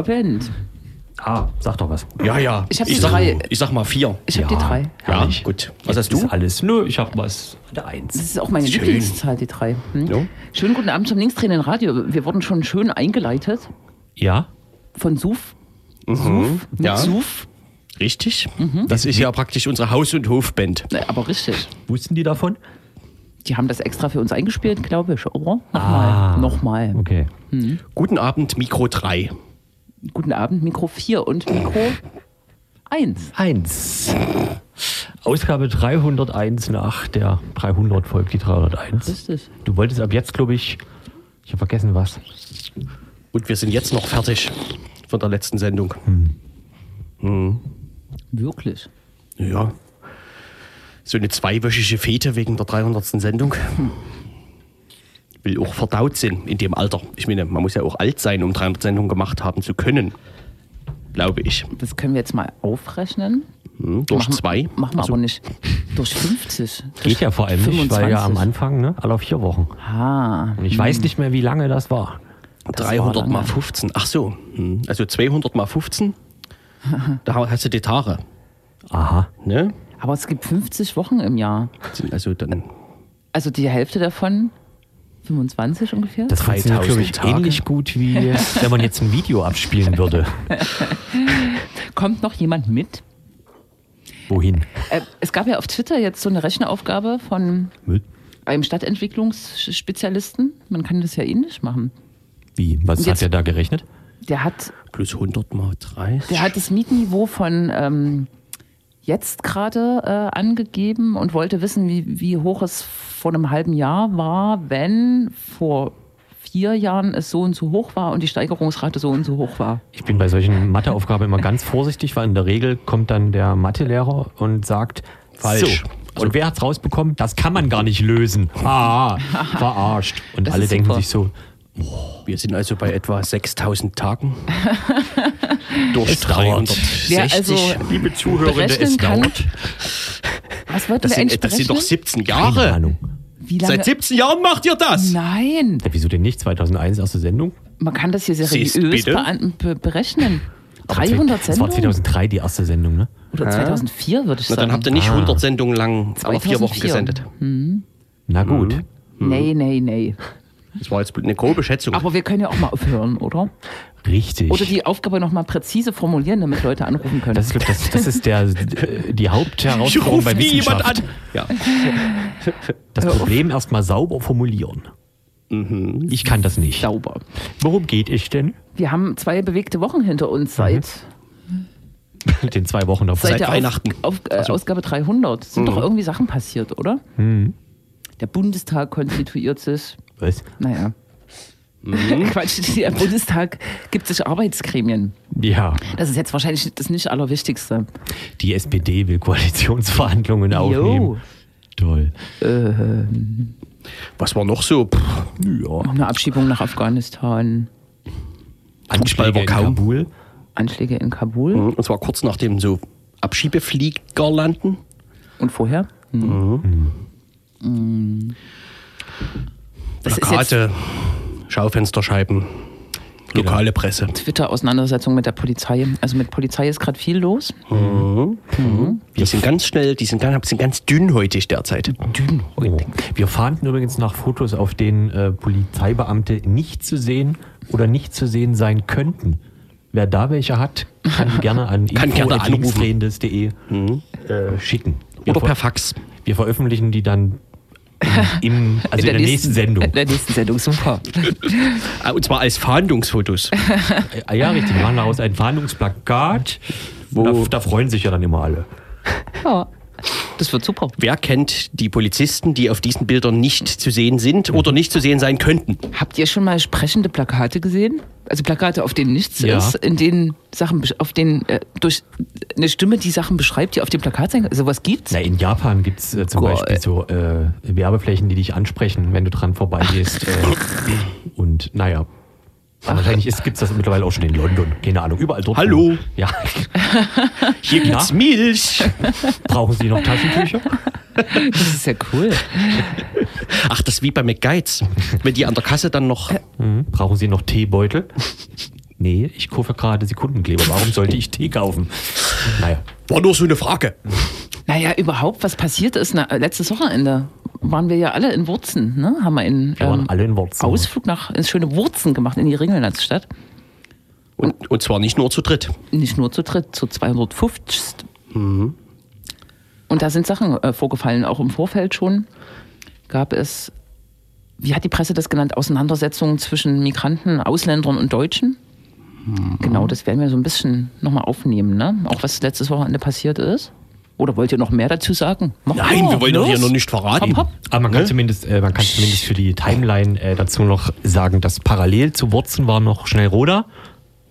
Abend. Ah, sag doch was. Ja, ja. Ich hab die sag, drei. Ich sag mal vier. Ich habe die drei. Ja, Herrlich. gut. Was hast Ist du? alles. Nö, ich habe was. Der Eins. Das ist auch meine Schön. Lieblingszahl, die drei. Hm? Ja. Schönen guten Abend zum linksdrehenden Radio. Wir wurden schon schön eingeleitet Ja? von Suf. Suf mit Ja. Suf. Richtig. Das ist ja praktisch unsere Haus- und Hofband. Aber richtig. Wussten die davon? Die haben das extra für uns eingespielt, glaube ich, oder? Nochmal. Ah. Nochmal. Okay. Guten Abend, Mikro 3. Guten Abend, Mikro 4 und Mikro 1. Eins. Ausgabe 301 nach der 300 folgt die 301. Richtig. Du wolltest ab jetzt, glaube ich, ich habe vergessen was. Und wir sind jetzt noch fertig von der letzten Sendung. Wirklich. Ja. So eine zweiwöchige Fete wegen der 300. Sendung. Will auch verdaut sein in dem Alter. Ich meine, man muss ja auch alt sein, um 300 Sendungen gemacht haben zu können. Glaube ich. Das können wir jetzt mal aufrechnen. Hm, durch machen, zwei. Machen wir Also, aber nicht. Durch 50. Durch Geht ja vor allem nicht, weil ja am Anfang, ne, alle vier Wochen. Ah. Und ich weiß nicht mehr, wie lange das war. 300 mal lange. 15. Ach so. Hm. Also 200 mal 15. da hast du die Tage. Aha. Ne? Aber es gibt 50 Wochen im Jahr. Sind Also dann Also die Hälfte davon 25 ungefähr? Das 3000 glaube ich, Tage. ähnlich gut, wie wenn man jetzt ein Video abspielen würde. Kommt noch jemand mit? Wohin? Äh, es gab ja auf Twitter jetzt so eine Rechenaufgabe von Mit? einem Stadtentwicklungsspezialisten. Man kann das ja ähnlich machen. Wie? Was Und hat jetzt- er da gerechnet? Der hat, plus 100 mal 30. der hat das Mietniveau von ähm, jetzt gerade äh, angegeben und wollte wissen, wie, wie hoch es vor einem halben Jahr war, wenn vor vier Jahren es so und so hoch war und die Steigerungsrate so und so hoch war. Ich bin bei solchen Matheaufgaben immer ganz vorsichtig, weil in der Regel kommt dann der Mathelehrer und sagt, Falsch. So, und wer hat's rausbekommen? Das kann man gar nicht lösen. Ah, verarscht. Und Das alle denken super. sich so, Wir sind also bei etwa 6000 Tagen. Durch Es dauert. 360. Wer also liebe Zuhörende, berechnen kann, was wollten Das wir eigentlich sind, das sind doch berechnen? 17 keine Jahre. Ahnung. Wie lange? Seit 17 Jahren macht ihr das. Nein, Ja, wieso denn nicht? 2001 erste Sendung? man kann das hier seriös be berechnen. Aber 300 Das war Sendungen? 2003 die erste Sendung, ne? Oder 2004 würde ich Na, sagen. dann habt ihr nicht Ah. 100 Sendungen lang alle vier Wochen 2004. gesendet. Na gut. Nee, nee, nee. Das war jetzt eine grobe Schätzung. Aber wir können ja auch mal aufhören, oder? Richtig. Oder die Aufgabe nochmal präzise formulieren, damit Leute anrufen können. das, ist, das, das ist der, die Hauptherausforderung bei nie jemand Wissenschaft. an. Ja. Das Problem erstmal sauber formulieren. Ich kann das nicht. Sauber. Worum geht es denn? Wir haben zwei bewegte Wochen hinter uns seit, Den zwei Wochen davor. seit, Seit Weihnachten. Auf, auf, äh, Ausgabe 300. Sind doch irgendwie Sachen passiert, oder? Der Bundestag konstituiert sich. Was? Naja. Quatsch, der Bundestag gibt sich Arbeitsgremien. Ja, Das ist jetzt wahrscheinlich das nicht Allerwichtigste. die SPD will Koalitionsverhandlungen aufnehmen. Toll. Was war noch so? Pff, Ja. Eine Abschiebung nach Afghanistan, Anschläge in. Kabul. Anschläge in Kabul Und zwar kurz nach dem so Abschiebeflieger landen. und vorher. Mhm. Das ist jetzt Plakate, Schaufensterscheiben, lokale Presse. Twitter-Auseinandersetzung mit der Polizei. Also mit Polizei ist gerade viel los. Die sind ganz schnell, die sind ganz, sind ganz dünnhäutig derzeit. Oh. Wir fahnden übrigens nach Fotos, auf denen äh, Polizeibeamte nicht zu sehen oder nicht zu sehen sein könnten. Wer da welche hat, kann gerne an info.linksdrehendes.de äh, schicken. Wir, Oder per Fax. wir veröffentlichen die dann im, also in der, nächsten, Sendung. In der nächsten Sendung, super. Ah, Und zwar als Fahndungsfotos. Ah, ja, richtig. Wir machen daraus ein Fahndungsplakat. Da, da freuen sich ja dann immer alle. Ja, das wird super. Wer kennt die Polizisten, die auf diesen Bildern nicht zu sehen sind oder nicht zu sehen sein könnten? Habt ihr schon mal sprechende Plakate gesehen? Also Plakate, auf denen nichts Ja. ist, in denen Sachen, auf denen äh, durch eine Stimme die Sachen beschreibt, die auf dem Plakat sein können. Sowas gibt's? Na, in Japan gibt es äh, zum Geil. Beispiel so äh, Werbeflächen, die dich ansprechen, wenn du dran vorbeigehst. äh, und naja. Wahrscheinlich gibt es das mittlerweile auch schon in London. Keine Ahnung, überall dort. Hallo. Ja. Hier gibt's? Milch. Brauchen Sie noch Taschentücher? Das ist ja cool. Ach, das ist wie bei McGuides. Wenn die an der Kasse dann noch. Mhm. Brauchen Sie noch Teebeutel? Nee, ich kaufe gerade Sekundenkleber. Warum sollte ich Tee kaufen? Naja. War nur so eine Frage. Naja, überhaupt, was passiert ist, na, letztes Wochenende waren wir ja alle in Wurzen, ne? Haben wir einen Wir waren alle in Wurzen. Ausflug nach ins schöne Wurzen gemacht in die Ringelnatzstadt. Und, und zwar nicht nur zu dritt. Nicht nur zu dritt, zu 250. Und da sind Sachen äh, vorgefallen, auch im Vorfeld schon. Gab es, wie hat die Presse das genannt, Auseinandersetzungen zwischen Migranten, Ausländern und Deutschen? Genau, das werden wir so ein bisschen nochmal aufnehmen, ne? Auch was letztes Wochenende passiert ist. Oder wollt ihr noch mehr dazu sagen? Mach Nein, mal, wir wollen los. noch nicht verraten. Hopp, hopp. Aber man kann, Ne? zumindest, äh, man kann zumindest für die Timeline äh, dazu noch sagen, dass parallel zu Wurzen war noch Schnellroda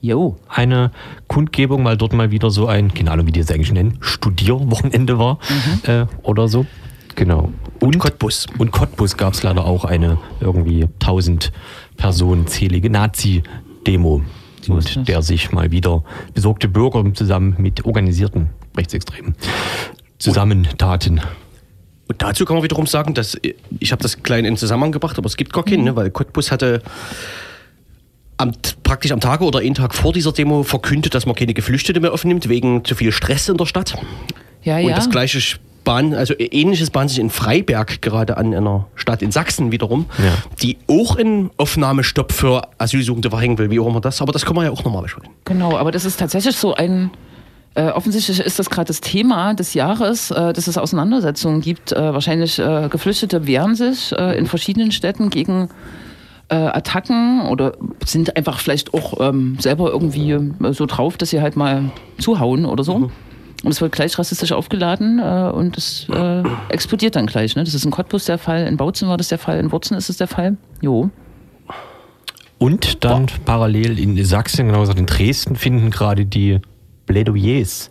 Jo, eine Kundgebung, weil dort mal wieder so ein, keine Ahnung, wie die das eigentlich nennen, Studierwochenende war äh, oder so. Genau. Und Cottbus. Und Cottbus gab es leider auch eine irgendwie 1000 Personen zählige Nazi-Demo, und der sich mal wieder besorgte Bürger zusammen mit organisierten Rechtsextremen zusammentaten. Und dazu kann man wiederum sagen, dass äh, ich habe das klein in Zusammenhang gebracht, aber es gibt gar keinen, ne? weil Cottbus hatte am, praktisch am Tage oder einen Tag vor dieser Demo verkündet, dass man keine Geflüchtete mehr aufnimmt, wegen zu viel Stress in der Stadt. ja, Und ja. das gleiche Bahn, also ähnliches bahnt sich in Freiberg gerade an, in einer Stadt in Sachsen wiederum, Ja. die auch einen Aufnahmestopp für Asylsuchende verhängen will, wie auch immer das. Aber das kann man ja auch nochmal besprechen. Genau, aber das ist tatsächlich so ein. Äh, offensichtlich ist das gerade das Thema des Jahres, äh, dass es Auseinandersetzungen gibt. Äh, wahrscheinlich äh, Geflüchtete wehren sich äh, in verschiedenen Städten gegen äh, Attacken oder sind einfach vielleicht auch ähm, selber irgendwie äh, so drauf, dass sie halt mal zuhauen oder so. Und es wird gleich rassistisch aufgeladen äh, und es äh, explodiert dann gleich. Ne? Das ist in Cottbus der Fall, in Bautzen war das der Fall, in Wurzen ist es der Fall. Jo. Und dann parallel in Sachsen, genau gesagt in Dresden, finden gerade die Plädoyers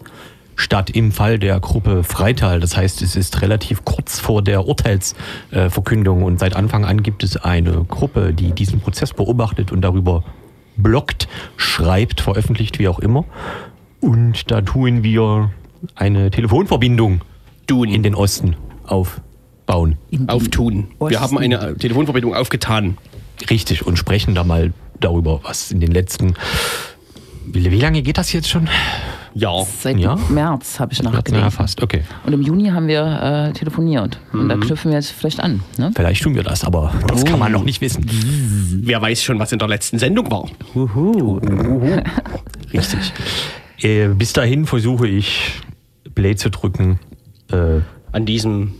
statt im Fall der Gruppe Freital. Das heißt, es ist relativ kurz vor der Urteilsverkündung und seit Anfang an gibt es eine Gruppe, die diesen Prozess beobachtet und darüber bloggt, schreibt, veröffentlicht, wie auch immer. Und da tun wir eine Telefonverbindung Tun. in den Osten aufbauen. Auftun. Wir Osten. haben eine Telefonverbindung aufgetan. Richtig, und sprechen da mal darüber, was in den letzten. Wie, wie lange geht das jetzt schon? Ja. Seit Ja? März habe ich Ja, nachgedacht. fast, okay. Und im Juni haben wir äh, telefoniert. Und da knüpfen wir jetzt vielleicht an. Ne? Vielleicht tun wir das, aber das kann man noch nicht wissen. Wer weiß schon, was in der letzten Sendung war. Richtig. Äh, bis dahin versuche ich, Play zu drücken. Äh, An diesem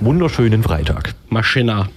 wunderschönen Freitag. Maschina.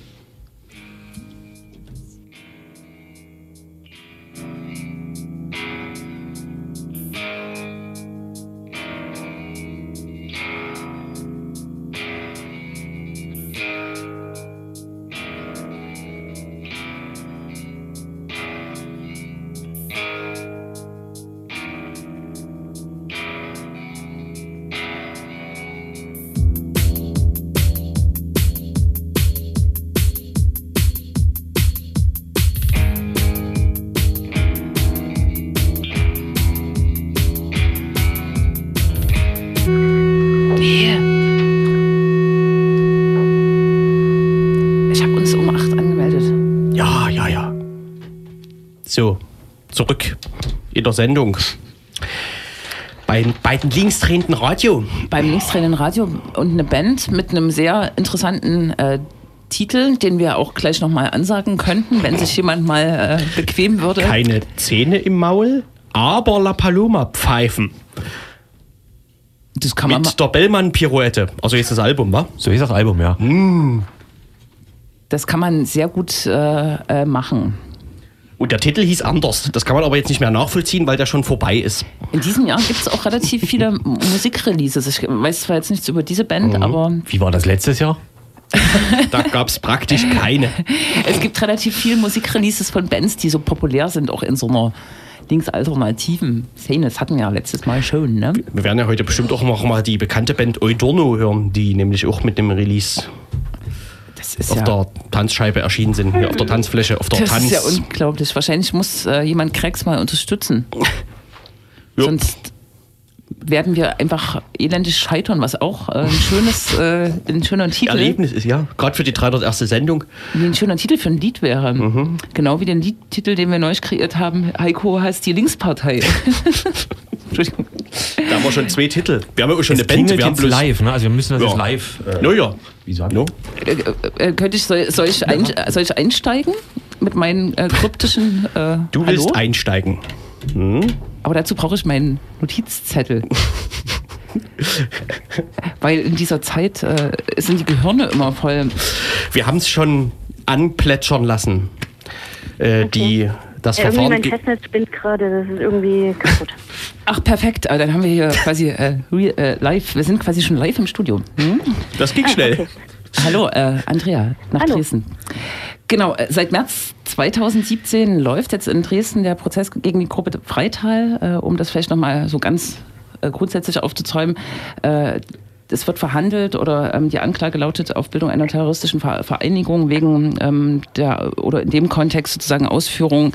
Sendung. Beim beiden linksdrehenden Radio. Beim linksdrehenden Radio und eine Band mit einem sehr interessanten äh, Titel, den wir auch gleich nochmal ansagen könnten, wenn sich jemand mal äh, bequem würde. Keine Zähne im Maul, aber La Paloma pfeifen. das kann man, ma- Mit der Bellmann-Pirouette. Also jetzt das Album, wa? So hieß das Album, ja. das kann man sehr gut äh, äh, machen. Und der Titel hieß anders. Das kann man aber jetzt nicht mehr nachvollziehen, weil der schon vorbei ist. In diesem Jahr gibt es auch relativ viele Musikreleases. Ich weiß zwar jetzt nichts über diese Band, Mhm. aber Wie war das letztes Jahr? Da gab es praktisch keine. es gibt relativ viele Musikreleases von Bands, die so populär sind, auch in so einer linksalternativen Szene. Das hatten wir ja letztes Mal schon, ne? Wir werden ja heute bestimmt auch noch mal die bekannte Band Eudorno hören, die nämlich auch mit dem Release Das ist auf ja, der Tanzscheibe erschienen sind. Auf der Tanzfläche, auf der das Tanz. ist ja unglaublich. Wahrscheinlich muss äh, jemand Cracks mal unterstützen. Ja. Sonst werden wir einfach elendig scheitern, was auch äh, ein schönes, äh, ein schöner Titel. Erlebnis ist, ja. Gerade für die 301. Sendung. Wie ein schöner Titel für ein Lied wäre. Mhm. Genau wie den Liedtitel, den wir neu kreiert haben. Heiko heißt die Linkspartei. Entschuldigung. Da haben wir schon zwei Titel. Wir haben ja auch schon Es eine Band. Wir haben bloß live, ne? Also wir müssen das Ja. jetzt live. Äh, No, ja. wie sagen No. Äh, äh, könnte ich, soll, soll, ich ein, soll ich einsteigen mit meinen äh, kryptischen äh, Du willst Hallo? einsteigen. Hm? Aber dazu brauche ich meinen Notizzettel. Weil in dieser Zeit äh, sind die Gehirne immer voll. Wir haben es schon anplätschern lassen. Äh, die, das Ja, irgendwie Verfahren. mein ge- Festnetz spinnt gerade, das ist irgendwie kaputt. Ach, perfekt. Äh, Dann haben wir hier quasi äh, real, äh, live. Wir sind quasi schon live im Studio. Hm? Das ging schnell. okay. Hallo, äh, Andrea, nach Hallo. Dresden. Genau, äh, seit März 2017 läuft jetzt in Dresden der Prozess gegen die Gruppe Freital, äh, um das vielleicht nochmal so ganz äh, grundsätzlich aufzuzäumen. Es wird verhandelt oder ähm, die Anklage lautet auf Bildung einer terroristischen Ver Vereinigung wegen ähm, der oder in dem Kontext sozusagen Ausführung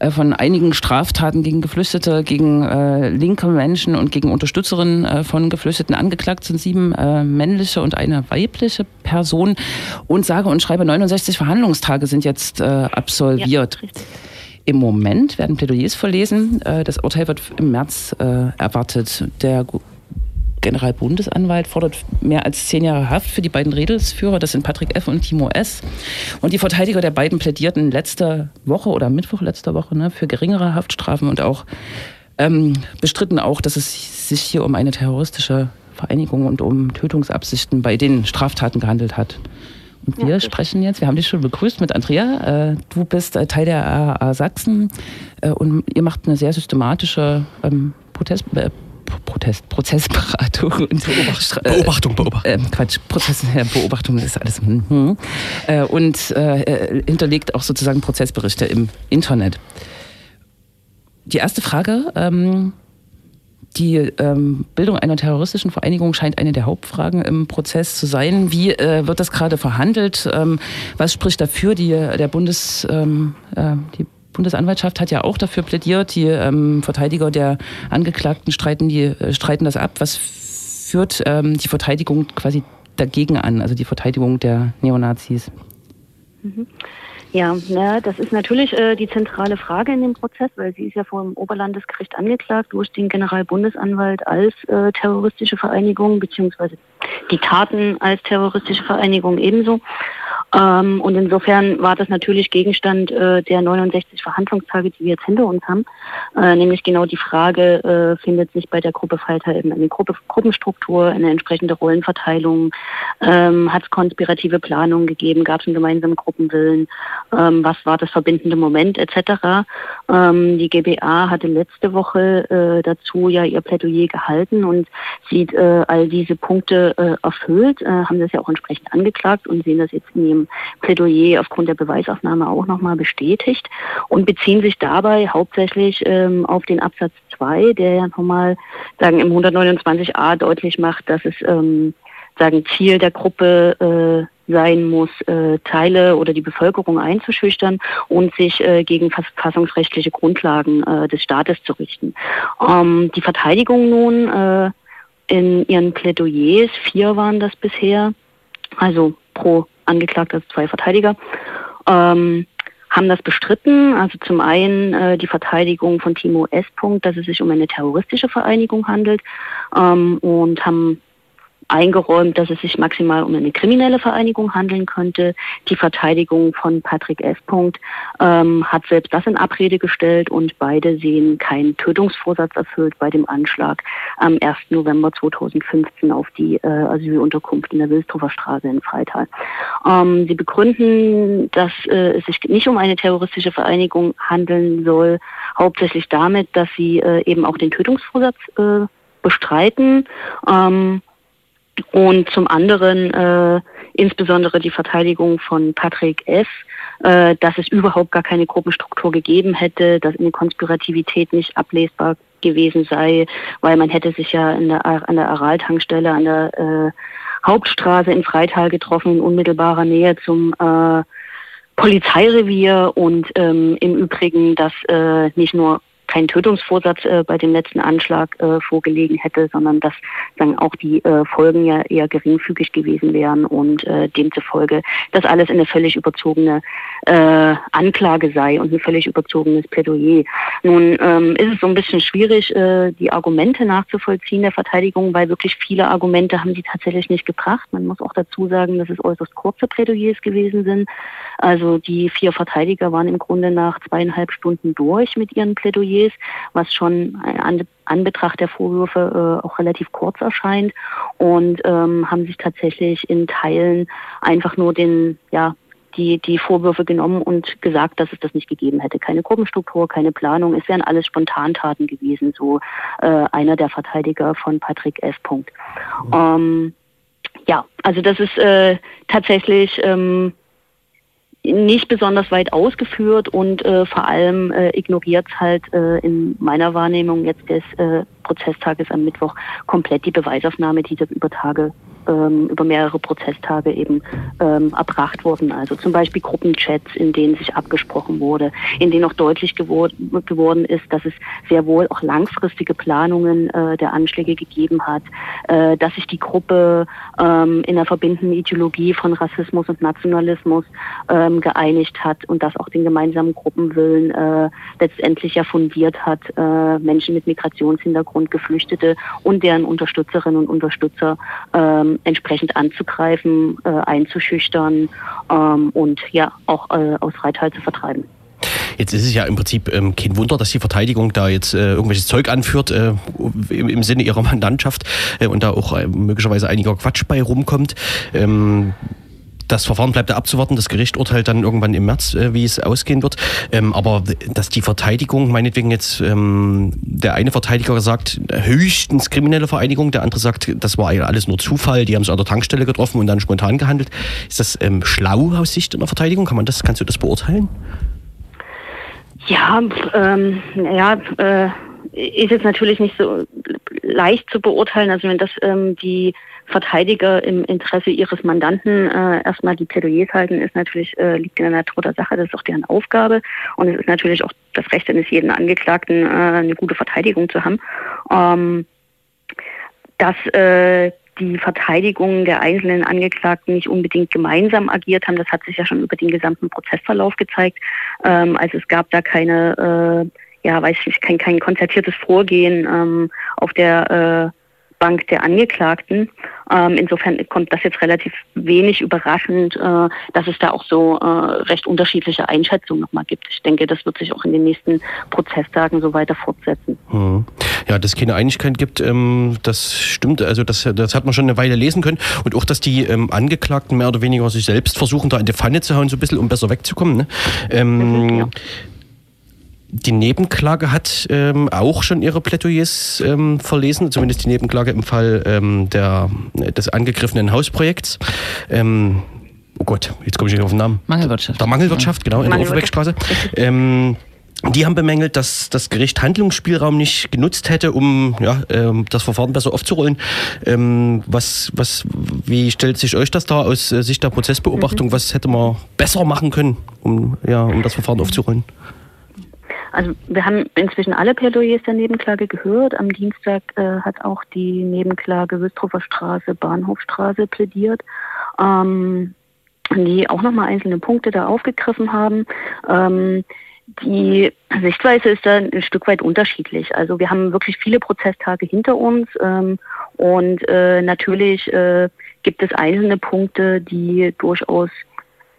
äh, von einigen Straftaten gegen Geflüchtete, gegen äh, linke Menschen und gegen Unterstützerinnen äh, von Geflüchteten angeklagt sind sieben äh, männliche und eine weibliche Person und sage und schreibe 69 Verhandlungstage sind jetzt äh, absolviert. Ja. Im Moment werden Plädoyers verlesen. Äh, Das Urteil wird im März äh, erwartet. Der Generalbundesanwalt fordert mehr als zehn Jahre Haft für die beiden Redelsführer. Das sind Patrick F. und Timo S. Und die Verteidiger der beiden plädierten letzte Woche oder Mittwoch letzter Woche ne, für geringere Haftstrafen und auch ähm, bestritten auch, dass es sich hier um eine terroristische Vereinigung und um Tötungsabsichten bei den Straftaten gehandelt hat. Und wir Ja, sprechen jetzt, wir haben dich schon begrüßt mit Andrea. Äh, du bist äh, Teil der AA Sachsen äh, und ihr macht eine sehr systematische ähm, Protest, äh, Protest, Prozessberatung und Stra- äh, Beobachtung, Beobachtung. ähm, Quatsch, Prozess, Beobachtung ist alles. Mhm. Äh, und äh, äh, hinterlegt auch sozusagen Prozessberichte im Internet. Die erste Frage. Ähm, die ähm, Bildung einer terroristischen Vereinigung scheint eine der Hauptfragen im Prozess zu sein. Wie äh, wird das gerade verhandelt? Ähm, was spricht dafür? Die, der Bundes, ähm, äh, die Bundesanwaltschaft hat ja auch dafür plädiert. Die ähm, Verteidiger der Angeklagten streiten, die, äh, streiten das ab. Was führt ähm, die Verteidigung quasi dagegen an, also die Verteidigung der Neonazis? Ja, na, das ist natürlich äh, die zentrale Frage in dem Prozess, weil sie ist ja vor dem Oberlandesgericht angeklagt durch den Generalbundesanwalt als äh, terroristische Vereinigung, beziehungsweise die Taten als terroristische Vereinigung ebenso. Ähm, und insofern war das natürlich Gegenstand äh, der 69 Verhandlungstage, die wir jetzt hinter uns haben. Äh, nämlich genau die Frage, äh, findet sich bei der Gruppe Falter eben eine Gruppe, Gruppenstruktur, eine entsprechende Rollenverteilung, ähm, hat es konspirative Planungen gegeben, gab es einen gemeinsamen Gruppenwillen, ähm, was war das verbindende Moment etc. Ähm, die GBA hatte letzte Woche äh, dazu ja ihr Plädoyer gehalten und sieht äh, all diese Punkte äh, erfüllt, haben das ja auch entsprechend angeklagt und sehen das jetzt in ihrem Plädoyer aufgrund der Beweisaufnahme auch nochmal bestätigt und beziehen sich dabei hauptsächlich ähm, auf den Absatz 2, der ja nochmal sagen im 129a deutlich macht, dass es ähm, sagen Ziel der Gruppe äh, sein muss, äh, Teile oder die Bevölkerung einzuschüchtern und sich äh, gegen verfassungsrechtliche Grundlagen äh, des Staates zu richten. Ähm, die Verteidigung nun äh, in ihren Plädoyers, vier waren das bisher, also pro Angeklagter zwei Verteidiger, ähm, haben das bestritten. Also zum einen äh, die Verteidigung von Timo S. Punkt, dass es sich um eine terroristische Vereinigung handelt ähm, und haben eingeräumt, dass es sich maximal um eine kriminelle Vereinigung handeln könnte. Die Verteidigung von Patrick F. Punkt ähm, hat selbst das in Abrede gestellt und beide sehen keinen Tötungsvorsatz erfüllt bei dem Anschlag am 1. November 2015 auf die äh, Asylunterkunft in der Wilsdorfer Straße in Freital. Ähm, sie begründen, dass äh, es sich nicht um eine terroristische Vereinigung handeln soll, hauptsächlich damit, dass sie äh, eben auch den Tötungsvorsatz äh, bestreiten. Ähm, und zum anderen äh, insbesondere die Verteidigung von Patrick F., äh, dass es überhaupt gar keine Gruppenstruktur gegeben hätte, dass eine Konspirativität nicht ablesbar gewesen sei, weil man hätte sich ja in der, an der Aral-Tankstelle an der äh, Hauptstraße in Freital getroffen, in unmittelbarer Nähe zum äh, Polizeirevier und ähm, im Übrigen, dass äh, nicht nur kein Tötungsvorsatz äh, bei dem letzten Anschlag äh, vorgelegen hätte, sondern dass dann auch die äh, Folgen ja eher geringfügig gewesen wären und äh, demzufolge das alles eine völlig überzogene äh, Anklage sei und ein völlig überzogenes Plädoyer. Nun ähm, ist es so ein bisschen schwierig, äh, die Argumente nachzuvollziehen der Verteidigung, weil wirklich viele Argumente haben sie tatsächlich nicht gebracht. Man muss auch dazu sagen, dass es äußerst kurze Plädoyers gewesen sind. Also die vier Verteidiger waren im Grunde nach zweieinhalb Stunden durch mit ihren Plädoyers, was schon an Anbetracht der Vorwürfe äh, auch relativ kurz erscheint und ähm, haben sich tatsächlich in Teilen einfach nur den, ja, die, die Vorwürfe genommen und gesagt, dass es das nicht gegeben hätte. Keine Gruppenstruktur, keine Planung. Es wären alles Spontantaten gewesen, so äh, einer der Verteidiger von Patrick F. Punkt. Mhm. Ähm, ja, also das ist äh, tatsächlich ähm, nicht besonders weit ausgeführt und äh, vor allem äh, ignoriert halt äh, in meiner Wahrnehmung jetzt des äh, Prozesstages am Mittwoch komplett die Beweisaufnahme, die das über Tage ähm, über mehrere Prozesstage eben ähm, erbracht wurden. Also zum Beispiel Gruppenchats, in denen sich abgesprochen wurde, in denen auch deutlich gewor geworden ist, dass es sehr wohl auch langfristige Planungen äh, der Anschläge gegeben hat, äh, dass sich die Gruppe ähm, in der verbindenden Ideologie von Rassismus und Nationalismus ähm, geeinigt hat und das auch den gemeinsamen Gruppenwillen äh, letztendlich ja fundiert hat, äh, Menschen mit Migrationshintergrund, Geflüchtete und deren Unterstützerinnen und Unterstützer ähm, entsprechend anzugreifen, äh, einzuschüchtern ähm, und ja auch äh, aus Freital zu vertreiben. Jetzt ist es ja im Prinzip ähm, kein Wunder, dass die Verteidigung da jetzt äh, irgendwelches Zeug anführt äh, im, im, Sinne ihrer Mandantschaft äh, und da auch äh, möglicherweise einiger Quatsch bei rumkommt. Ähm, das Verfahren bleibt abzuwarten. Das Gericht urteilt dann irgendwann im März, äh, wie es ausgehen wird. Ähm, aber dass die Verteidigung, meinetwegen jetzt ähm, der eine Verteidiger sagt, höchstens kriminelle Vereinigung, der andere sagt, das war alles nur Zufall, die haben sich an der Tankstelle getroffen und dann spontan gehandelt. Ist das ähm, schlau aus Sicht einer Verteidigung? Kann man das, kannst du das beurteilen? Ja, ähm, ja, äh, ist jetzt natürlich nicht so leicht zu beurteilen. Also wenn das ähm, die Verteidiger im Interesse ihres Mandanten äh, erstmal die Plädoyers halten, ist natürlich, äh, liegt in der Natur der Sache, das ist auch deren Aufgabe. Und es ist natürlich auch das Recht eines jeden Angeklagten, äh, eine gute Verteidigung zu haben. Ähm, dass äh, die Verteidigung der einzelnen Angeklagten nicht unbedingt gemeinsam agiert haben, das hat sich ja schon über den gesamten Prozessverlauf gezeigt. Ähm, also es gab da keine, äh, ja, weiß ich, kein, kein konzertiertes Vorgehen ähm, auf der äh, Bank der Angeklagten. Ähm, insofern kommt das jetzt relativ wenig überraschend, äh, dass es da auch so äh, recht unterschiedliche Einschätzungen nochmal gibt. Ich denke, das wird sich auch in den nächsten Prozesstagen so weiter fortsetzen. Hm. Ja, dass es keine Einigkeit gibt, ähm, das stimmt. Also das, das hat man schon eine Weile lesen können. Und auch, dass die ähm, Angeklagten mehr oder weniger sich selbst versuchen, da in die Pfanne zu hauen, so ein bisschen, um besser wegzukommen. Ne? Ähm, ja. Die Nebenklage hat ähm, auch schon ihre Plädoyers ähm, verlesen, zumindest die Nebenklage im Fall ähm, der, des angegriffenen Hausprojekts. Ähm, oh Gott, jetzt komme ich nicht auf den Namen. Mangelwirtschaft. Der Mangelwirtschaft, genau, in der Ofenbeckstraße. Ähm, die haben bemängelt, dass das Gericht Handlungsspielraum nicht genutzt hätte, um ja, ähm, das Verfahren besser aufzurollen. Ähm, was, was, wie stellt sich euch das da aus äh, Sicht der Prozessbeobachtung? Mhm. Was hätte man besser machen können, um, ja, um das Verfahren aufzurollen? Also wir haben inzwischen alle Plädoyers der Nebenklage gehört. Am Dienstag äh, hat auch die Nebenklage Wüstrofer Straße, Bahnhofstraße plädiert, ähm, die auch nochmal einzelne Punkte da aufgegriffen haben. Ähm, die Sichtweise ist da ein Stück weit unterschiedlich. Also wir haben wirklich viele Prozesstage hinter uns ähm, und äh, natürlich äh, gibt es einzelne Punkte, die durchaus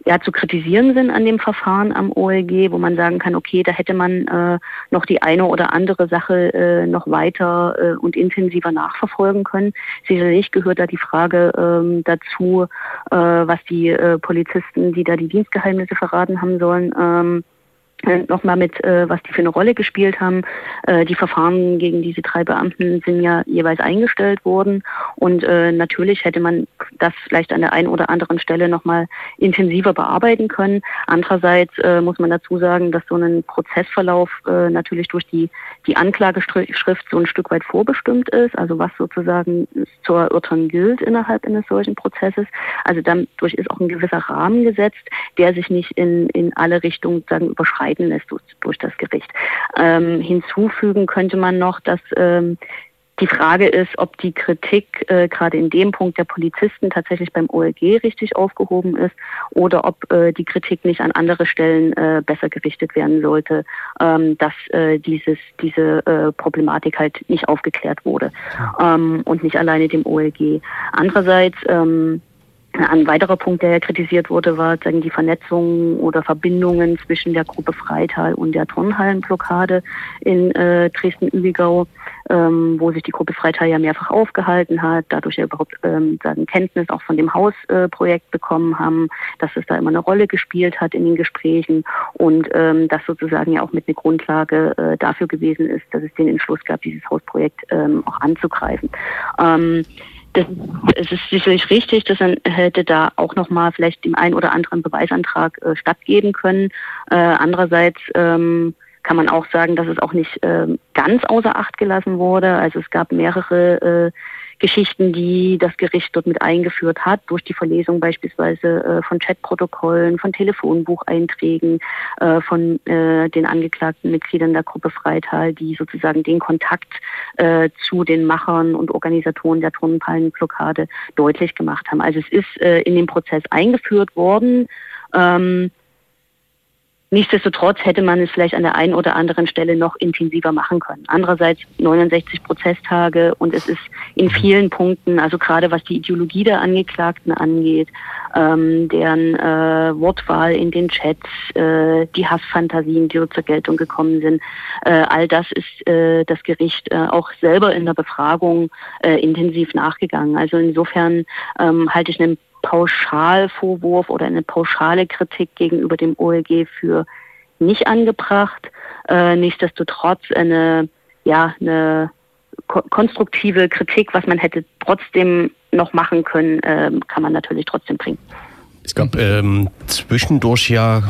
ja, zu kritisieren sind an dem Verfahren am OLG, wo man sagen kann, okay, da hätte man äh, noch die eine oder andere Sache äh, noch weiter äh, und intensiver nachverfolgen können. Sicherlich gehört da die Frage ähm, dazu, äh, was die äh, Polizisten, die da die Dienstgeheimnisse verraten haben sollen, ähm, äh, nochmal mit, äh, was die für eine Rolle gespielt haben. Äh, die Verfahren gegen diese drei Beamten sind ja jeweils eingestellt worden und äh, natürlich hätte man das vielleicht an der einen oder anderen Stelle nochmal intensiver bearbeiten können. Andererseits äh, muss man dazu sagen, dass so ein Prozessverlauf äh, natürlich durch die, die Anklageschrift so ein Stück weit vorbestimmt ist, also was sozusagen zu erörtern gilt innerhalb eines solchen Prozesses. Also dadurch ist auch ein gewisser Rahmen gesetzt, der sich nicht in, in alle Richtungen sagen, überschreitet vermeiden lässt durch, durch das Gericht. Ähm, hinzufügen könnte man noch, dass ähm, die Frage ist, ob die Kritik äh, gerade in dem Punkt der Polizisten tatsächlich beim OLG richtig aufgehoben ist oder ob äh, die Kritik nicht an andere Stellen äh, besser gerichtet werden sollte, ähm, dass äh, dieses, diese äh, Problematik halt nicht aufgeklärt wurde ähm, und nicht alleine dem OLG. Andererseits ähm, ein weiterer Punkt, der ja kritisiert wurde, war sagen, die Vernetzung oder Verbindungen zwischen der Gruppe Freital und der Turnhallenblockade in äh, Dresden-Übigau, ähm, wo sich die Gruppe Freital ja mehrfach aufgehalten hat, dadurch ja überhaupt ähm, sagen, Kenntnis auch von dem Hausprojekt äh, bekommen haben, dass es da immer eine Rolle gespielt hat in den Gesprächen und ähm, das sozusagen ja auch mit einer Grundlage äh, dafür gewesen ist, dass es den Entschluss gab, dieses Hausprojekt ähm, auch anzugreifen. Ähm, das, es ist sicherlich richtig, dass man hätte da auch nochmal vielleicht dem einen oder anderen Beweisantrag äh, stattgeben können. Äh, andererseits ähm, kann man auch sagen, dass es auch nicht äh, ganz außer Acht gelassen wurde. Also es gab mehrere äh, Geschichten, die das Gericht dort mit eingeführt hat, durch die Verlesung beispielsweise äh, von Chatprotokollen, von Telefonbucheinträgen, äh, von äh, den angeklagten Mitgliedern der Gruppe Freital, die sozusagen den Kontakt zu den Machern und Organisatoren der Turnenpalmenblockade deutlich gemacht haben. Also es ist in den Prozess eingeführt worden. Ähm, Nichtsdestotrotz hätte man es vielleicht an der einen oder anderen Stelle noch intensiver machen können. Andererseits 69 Prozesstage und es ist in mhm. vielen Punkten, also gerade was die Ideologie der Angeklagten angeht, ähm, deren äh, Wortwahl in den Chats, äh, die Hassfantasien, die zur Geltung gekommen sind, äh, all das ist äh, das Gericht äh, auch selber in der Befragung äh, intensiv nachgegangen. Also insofern ähm, halte ich einen Pauschalvorwurf oder eine pauschale Kritik gegenüber dem OLG für nicht angebracht. Äh, nichtsdestotrotz eine, ja, eine ko konstruktive Kritik, was man hätte trotzdem noch machen können, äh, kann man natürlich trotzdem bringen. Es gab ähm, zwischendurch ja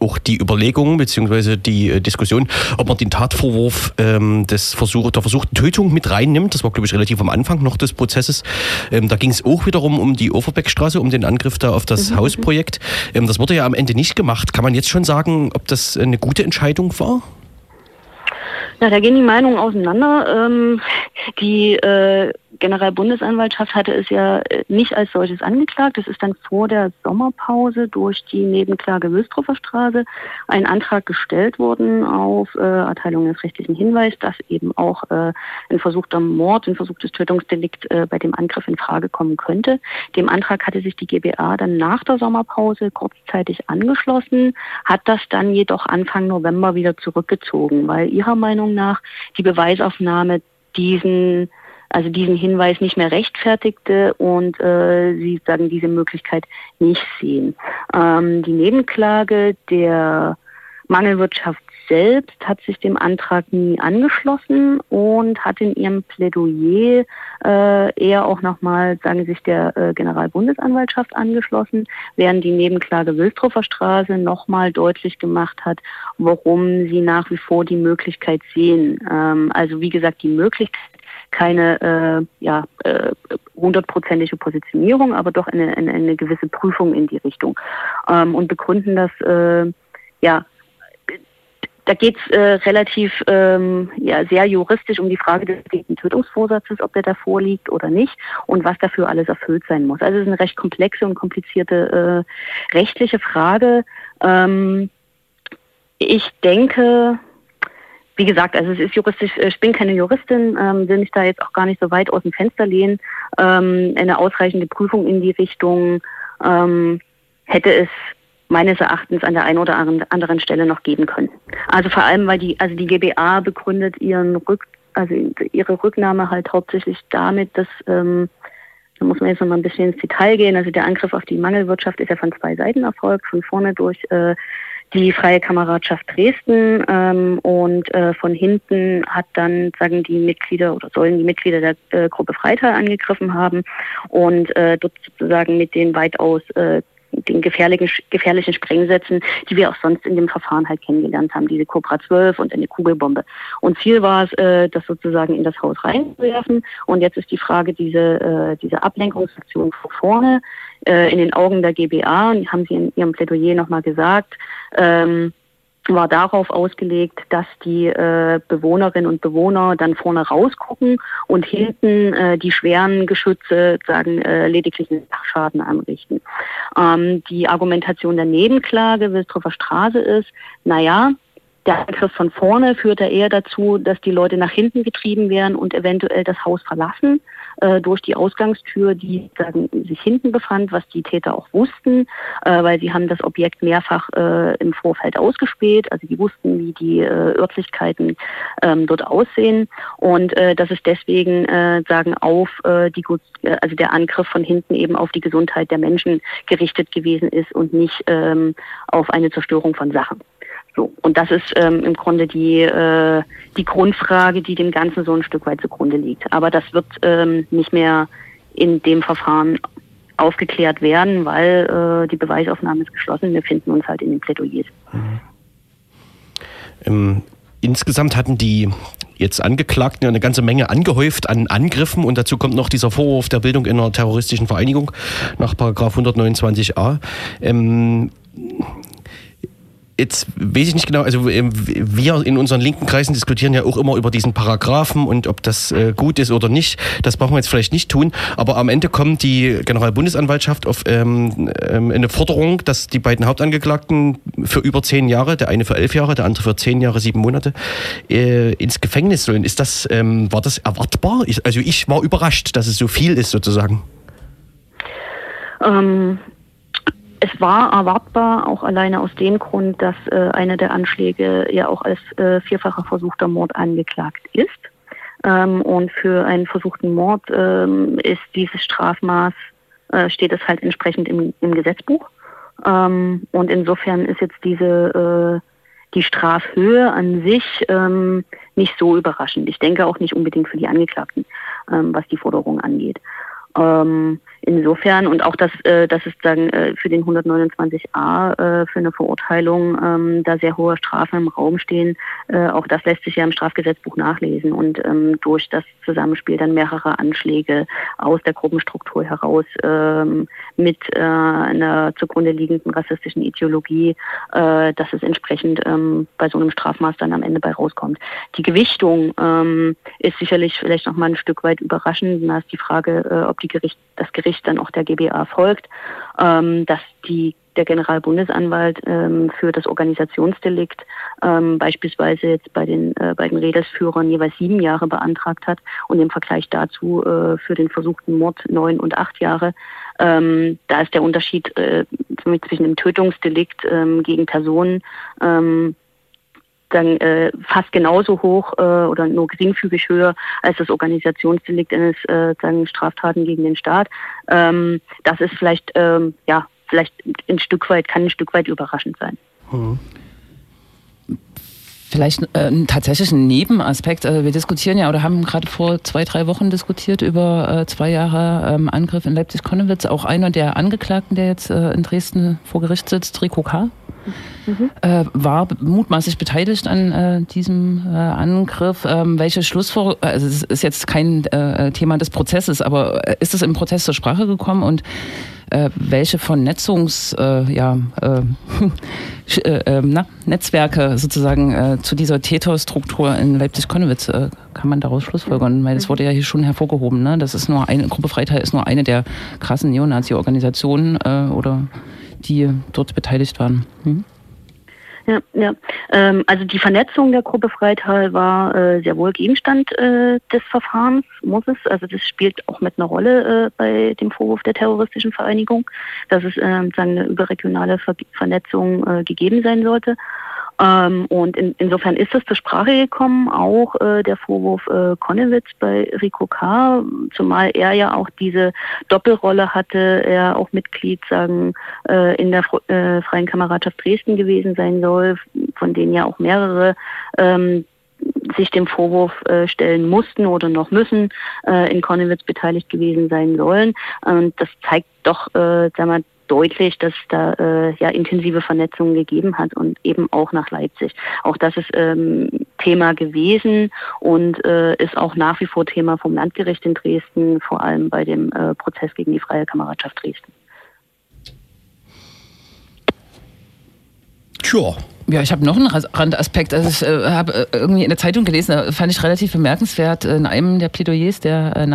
auch die Überlegung bzw. die äh, Diskussion, ob man den Tatvorwurf ähm, des Versuch, der versuchten Tötung mit reinnimmt. Das war, glaube ich, relativ am Anfang noch des Prozesses. Ähm, da ging es auch wiederum um die Overbeckstraße, um den Angriff da auf das mhm. Hausprojekt. Ähm, das wurde ja am Ende nicht gemacht. Kann man jetzt schon sagen, ob das eine gute Entscheidung war? Ja, da gehen die Meinungen auseinander. Ähm, die äh, Generalbundesanwaltschaft hatte es ja äh, nicht als solches angeklagt. Es ist dann vor der Sommerpause durch die Nebenklage Wilstroffer Straße ein Antrag gestellt worden auf äh, Erteilung des rechtlichen Hinweis, dass eben auch äh, ein versuchter Mord, ein versuchtes Tötungsdelikt äh, bei dem Angriff in Frage kommen könnte. Dem Antrag hatte sich die GBA dann nach der Sommerpause kurzzeitig angeschlossen, hat das dann jedoch Anfang November wieder zurückgezogen, weil ihrer Meinung nach die Beweisaufnahme diesen also diesen Hinweis nicht mehr rechtfertigte und äh, sie sagen diese Möglichkeit nicht sehen. Ähm, die Nebenklage der Mangelwirtschaft selbst hat sich dem Antrag nie angeschlossen und hat in ihrem Plädoyer äh, eher auch nochmal, sagen sich der äh, Generalbundesanwaltschaft angeschlossen, während die Nebenklage Wilstroffer Straße nochmal deutlich gemacht hat, warum sie nach wie vor die Möglichkeit sehen. Ähm, also wie gesagt, die Möglichkeit keine äh, ja, äh, hundertprozentige Positionierung, aber doch eine, eine, eine, gewisse Prüfung in die Richtung. Ähm, und begründen das, äh, ja, da geht es äh, relativ ähm, ja, sehr juristisch um die Frage des Tötungsvorsatzes, ob der da vorliegt oder nicht und was dafür alles erfüllt sein muss. Also es ist eine recht komplexe und komplizierte äh, rechtliche Frage. Ähm, ich denke, wie gesagt, also es ist juristisch, ich bin keine Juristin, ähm, will mich da jetzt auch gar nicht so weit aus dem Fenster lehnen. Ähm, eine ausreichende Prüfung in die Richtung ähm, hätte es meines Erachtens an der einen oder anderen Stelle noch geben können. Also vor allem, weil die, also die GBA begründet ihren Rück, also ihre Rücknahme halt hauptsächlich damit, dass ähm, da muss man jetzt noch mal ein bisschen ins Detail gehen. Also der Angriff auf die Mangelwirtschaft ist ja von zwei Seiten erfolgt. Von vorne durch äh, die Freie Kameradschaft Dresden ähm, und äh, von hinten hat dann sagen die Mitglieder oder sollen die Mitglieder der äh, Gruppe Freital angegriffen haben und äh, dort sozusagen mit den weitaus äh, den gefährlichen, gefährlichen Sprengsätzen, die wir auch sonst in dem Verfahren halt kennengelernt haben, diese Cobra 12 und eine Kugelbombe. Und Ziel war es, äh, das sozusagen in das Haus reinzuwerfen. Und jetzt ist die Frage, diese, äh, diese Ablenkungsaktion vor vorne äh, in den Augen der GBA, und haben sie in ihrem Plädoyer nochmal gesagt, ähm, war darauf ausgelegt, dass die äh, Bewohnerinnen und Bewohner dann vorne rausgucken und hinten äh, die schweren Geschütze sagen äh, lediglich einen Sachschaden anrichten. Ähm, die Argumentation der Nebenklage Wilstroffer Straße ist, naja, der Angriff von vorne führt ja eher dazu, dass die Leute nach hinten getrieben werden und eventuell das Haus verlassen äh, durch die Ausgangstür, die sagen, sich hinten befand, was die Täter auch wussten, äh, weil sie haben das Objekt mehrfach äh, im Vorfeld ausgespäht. Also die wussten, wie die äh, Örtlichkeiten ähm, dort aussehen und äh, dass es deswegen äh, sagen auf die also der Angriff von hinten eben auf die Gesundheit der Menschen gerichtet gewesen ist und nicht ähm, auf eine Zerstörung von Sachen. So. Und das ist ähm, im Grunde die, äh, die Grundfrage, die dem Ganzen so ein Stück weit zugrunde liegt. Aber das wird ähm, nicht mehr in dem Verfahren aufgeklärt werden, weil äh, die Beweisaufnahme ist geschlossen. Wir finden uns halt in den Plädoyers. Mhm. Ähm, insgesamt hatten die jetzt Angeklagten eine ganze Menge angehäuft an Angriffen und dazu kommt noch dieser Vorwurf der Bildung in einer terroristischen Vereinigung nach Paragraph 129a. Ähm, Jetzt weiß ich nicht genau, also ähm, wir in unseren linken Kreisen diskutieren ja auch immer über diesen Paragraphen und ob das äh, gut ist oder nicht. Das brauchen wir jetzt vielleicht nicht tun. Aber am Ende kommt die Generalbundesanwaltschaft auf ähm, ähm, eine Forderung, dass die beiden Hauptangeklagten für über zehn Jahre, der eine für elf Jahre, der andere für zehn Jahre, sieben Monate, äh, ins Gefängnis sollen. Ist das, ähm, war das erwartbar? Also ich war überrascht, dass es so viel ist sozusagen. Ähm, es war erwartbar, auch alleine aus dem Grund, dass äh, einer der Anschläge ja auch als äh, vierfacher versuchter Mord angeklagt ist. Ähm, und für einen versuchten Mord ähm, ist dieses Strafmaß, äh, steht es halt entsprechend im, im Gesetzbuch. Ähm, und insofern ist jetzt diese äh, die Strafhöhe an sich ähm, nicht so überraschend. Ich denke auch nicht unbedingt für die Angeklagten, ähm, was die Forderung angeht. Insofern und auch, dass, äh, dass es dann äh, für den 129a äh, für eine Verurteilung ähm, da sehr hohe Strafen im Raum stehen, äh, auch das lässt sich ja im Strafgesetzbuch nachlesen und ähm, durch das Zusammenspiel dann mehrerer Anschläge aus der Gruppenstruktur heraus ähm, mit äh, einer zugrunde liegenden rassistischen Ideologie, äh, dass es entsprechend ähm, bei so einem Strafmaß dann am Ende bei rauskommt. Die Gewichtung ähm, ist sicherlich vielleicht noch mal ein Stück weit überraschend. Da ist die Frage, äh, ob die Gericht, das Gericht dann auch der GBA folgt, ähm, dass die der Generalbundesanwalt ähm, für das Organisationsdelikt ähm, beispielsweise jetzt bei den äh, beiden Redelsführern jeweils sieben Jahre beantragt hat und im Vergleich dazu äh, für den versuchten Mord neun und acht Jahre. Ähm, da ist der Unterschied äh, zwischen dem Tötungsdelikt ähm, gegen Personen ähm, dann äh, fast genauso hoch äh, oder nur geringfügig höher als das Organisationsdelikt eines äh, sagen Straftaten gegen den Staat. Ähm, das ist vielleicht ähm, ja vielleicht ein Stück weit kann ein Stück weit überraschend sein. Mhm. Vielleicht äh, tatsächlich ein Nebenaspekt. Also wir diskutieren ja oder haben gerade vor zwei, drei Wochen diskutiert über äh, zwei Jahre ähm, Angriff in Leipzig-Konnewitz. Auch einer der Angeklagten, der jetzt äh, in Dresden vor Gericht sitzt, Rico K., mhm. äh, war mutmaßlich beteiligt an äh, diesem äh, Angriff. Ähm, welche Schlussfolgerung, also es ist jetzt kein äh, Thema des Prozesses, aber äh, ist es im Prozess zur Sprache gekommen und äh, welche Vernetzungs, äh, ja, äh, äh, ähm, na, Netzwerke sozusagen äh, zu dieser Täterstruktur in Leipzig-Konnewitz kann man daraus schlussfolgern, weil das wurde ja hier schon hervorgehoben, ne? Das ist nur eine Gruppe Freital ist nur eine der krassen Neonazi-Organisationen äh, oder die dort beteiligt waren. Hm? Ja, ja. Ähm, also die Vernetzung der Gruppe Freital war äh, sehr wohl Gegenstand äh, des Verfahrens, muss es. Also das spielt auch mit einer Rolle äh, bei dem Vorwurf der terroristischen Vereinigung, dass es äh, eine überregionale Ver Vernetzung äh, gegeben sein sollte. Ähm, und in, insofern ist es zur Sprache gekommen, auch äh, der Vorwurf äh, Konnewitz bei Rico K., zumal er ja auch diese Doppelrolle hatte, er auch Mitglied sagen äh, in der äh, Freien Kameradschaft Dresden gewesen sein soll, von denen ja auch mehrere ähm, sich dem Vorwurf äh, stellen mussten oder noch müssen, äh, in Konnewitz beteiligt gewesen sein sollen. Und das zeigt doch, äh, sagen wir, deutlich, dass es da äh, ja intensive Vernetzungen gegeben hat und eben auch nach Leipzig. Auch das ist ähm, Thema gewesen und äh, ist auch nach wie vor Thema vom Landgericht in Dresden, vor allem bei dem äh, Prozess gegen die Freie Kameradschaft Dresden. Tja, Ja, ich habe noch einen Randaspekt. Also ich äh, habe äh, irgendwie in der Zeitung gelesen, da fand ich relativ bemerkenswert, in einem der Plädoyers der äh,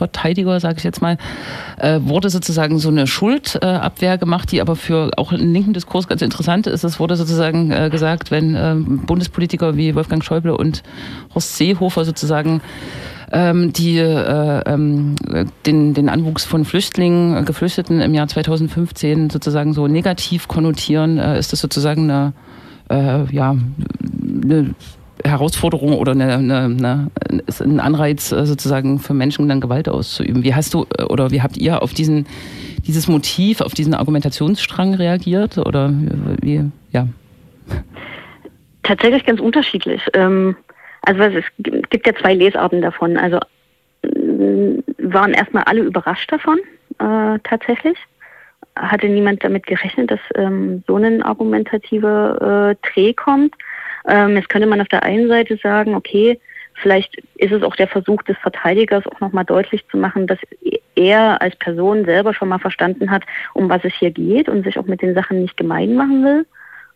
Nazi-Verteidiger, sage ich jetzt mal, äh, wurde sozusagen so eine Schuldabwehr gemacht, die aber für auch einen linken Diskurs ganz interessant ist. Es wurde sozusagen äh, gesagt, wenn ähm, Bundespolitiker wie Wolfgang Schäuble und Horst Seehofer sozusagen ähm, die äh, ähm, den, den Anwuchs von Flüchtlingen, äh, Geflüchteten im Jahr 2015 sozusagen so negativ konnotieren, äh, ist das sozusagen eine, äh, ja, eine Herausforderung oder eine, eine, eine, ein Anreiz äh, sozusagen für Menschen dann Gewalt auszuüben. Wie hast du äh, oder wie habt ihr auf diesen dieses Motiv, auf diesen Argumentationsstrang reagiert oder wie ja? Tatsächlich ganz unterschiedlich. Ähm, also es gibt ja zwei Lesarten davon. Also waren erstmal alle überrascht davon, äh, tatsächlich. Hatte niemand damit gerechnet, dass ähm, so ein argumentativer äh, Dreh kommt. Ähm, jetzt könnte man auf der einen Seite sagen, okay, vielleicht ist es auch der Versuch des Verteidigers, auch nochmal deutlich zu machen, dass er als Person selber schon mal verstanden hat, um was es hier geht und sich auch mit den Sachen nicht gemein machen will,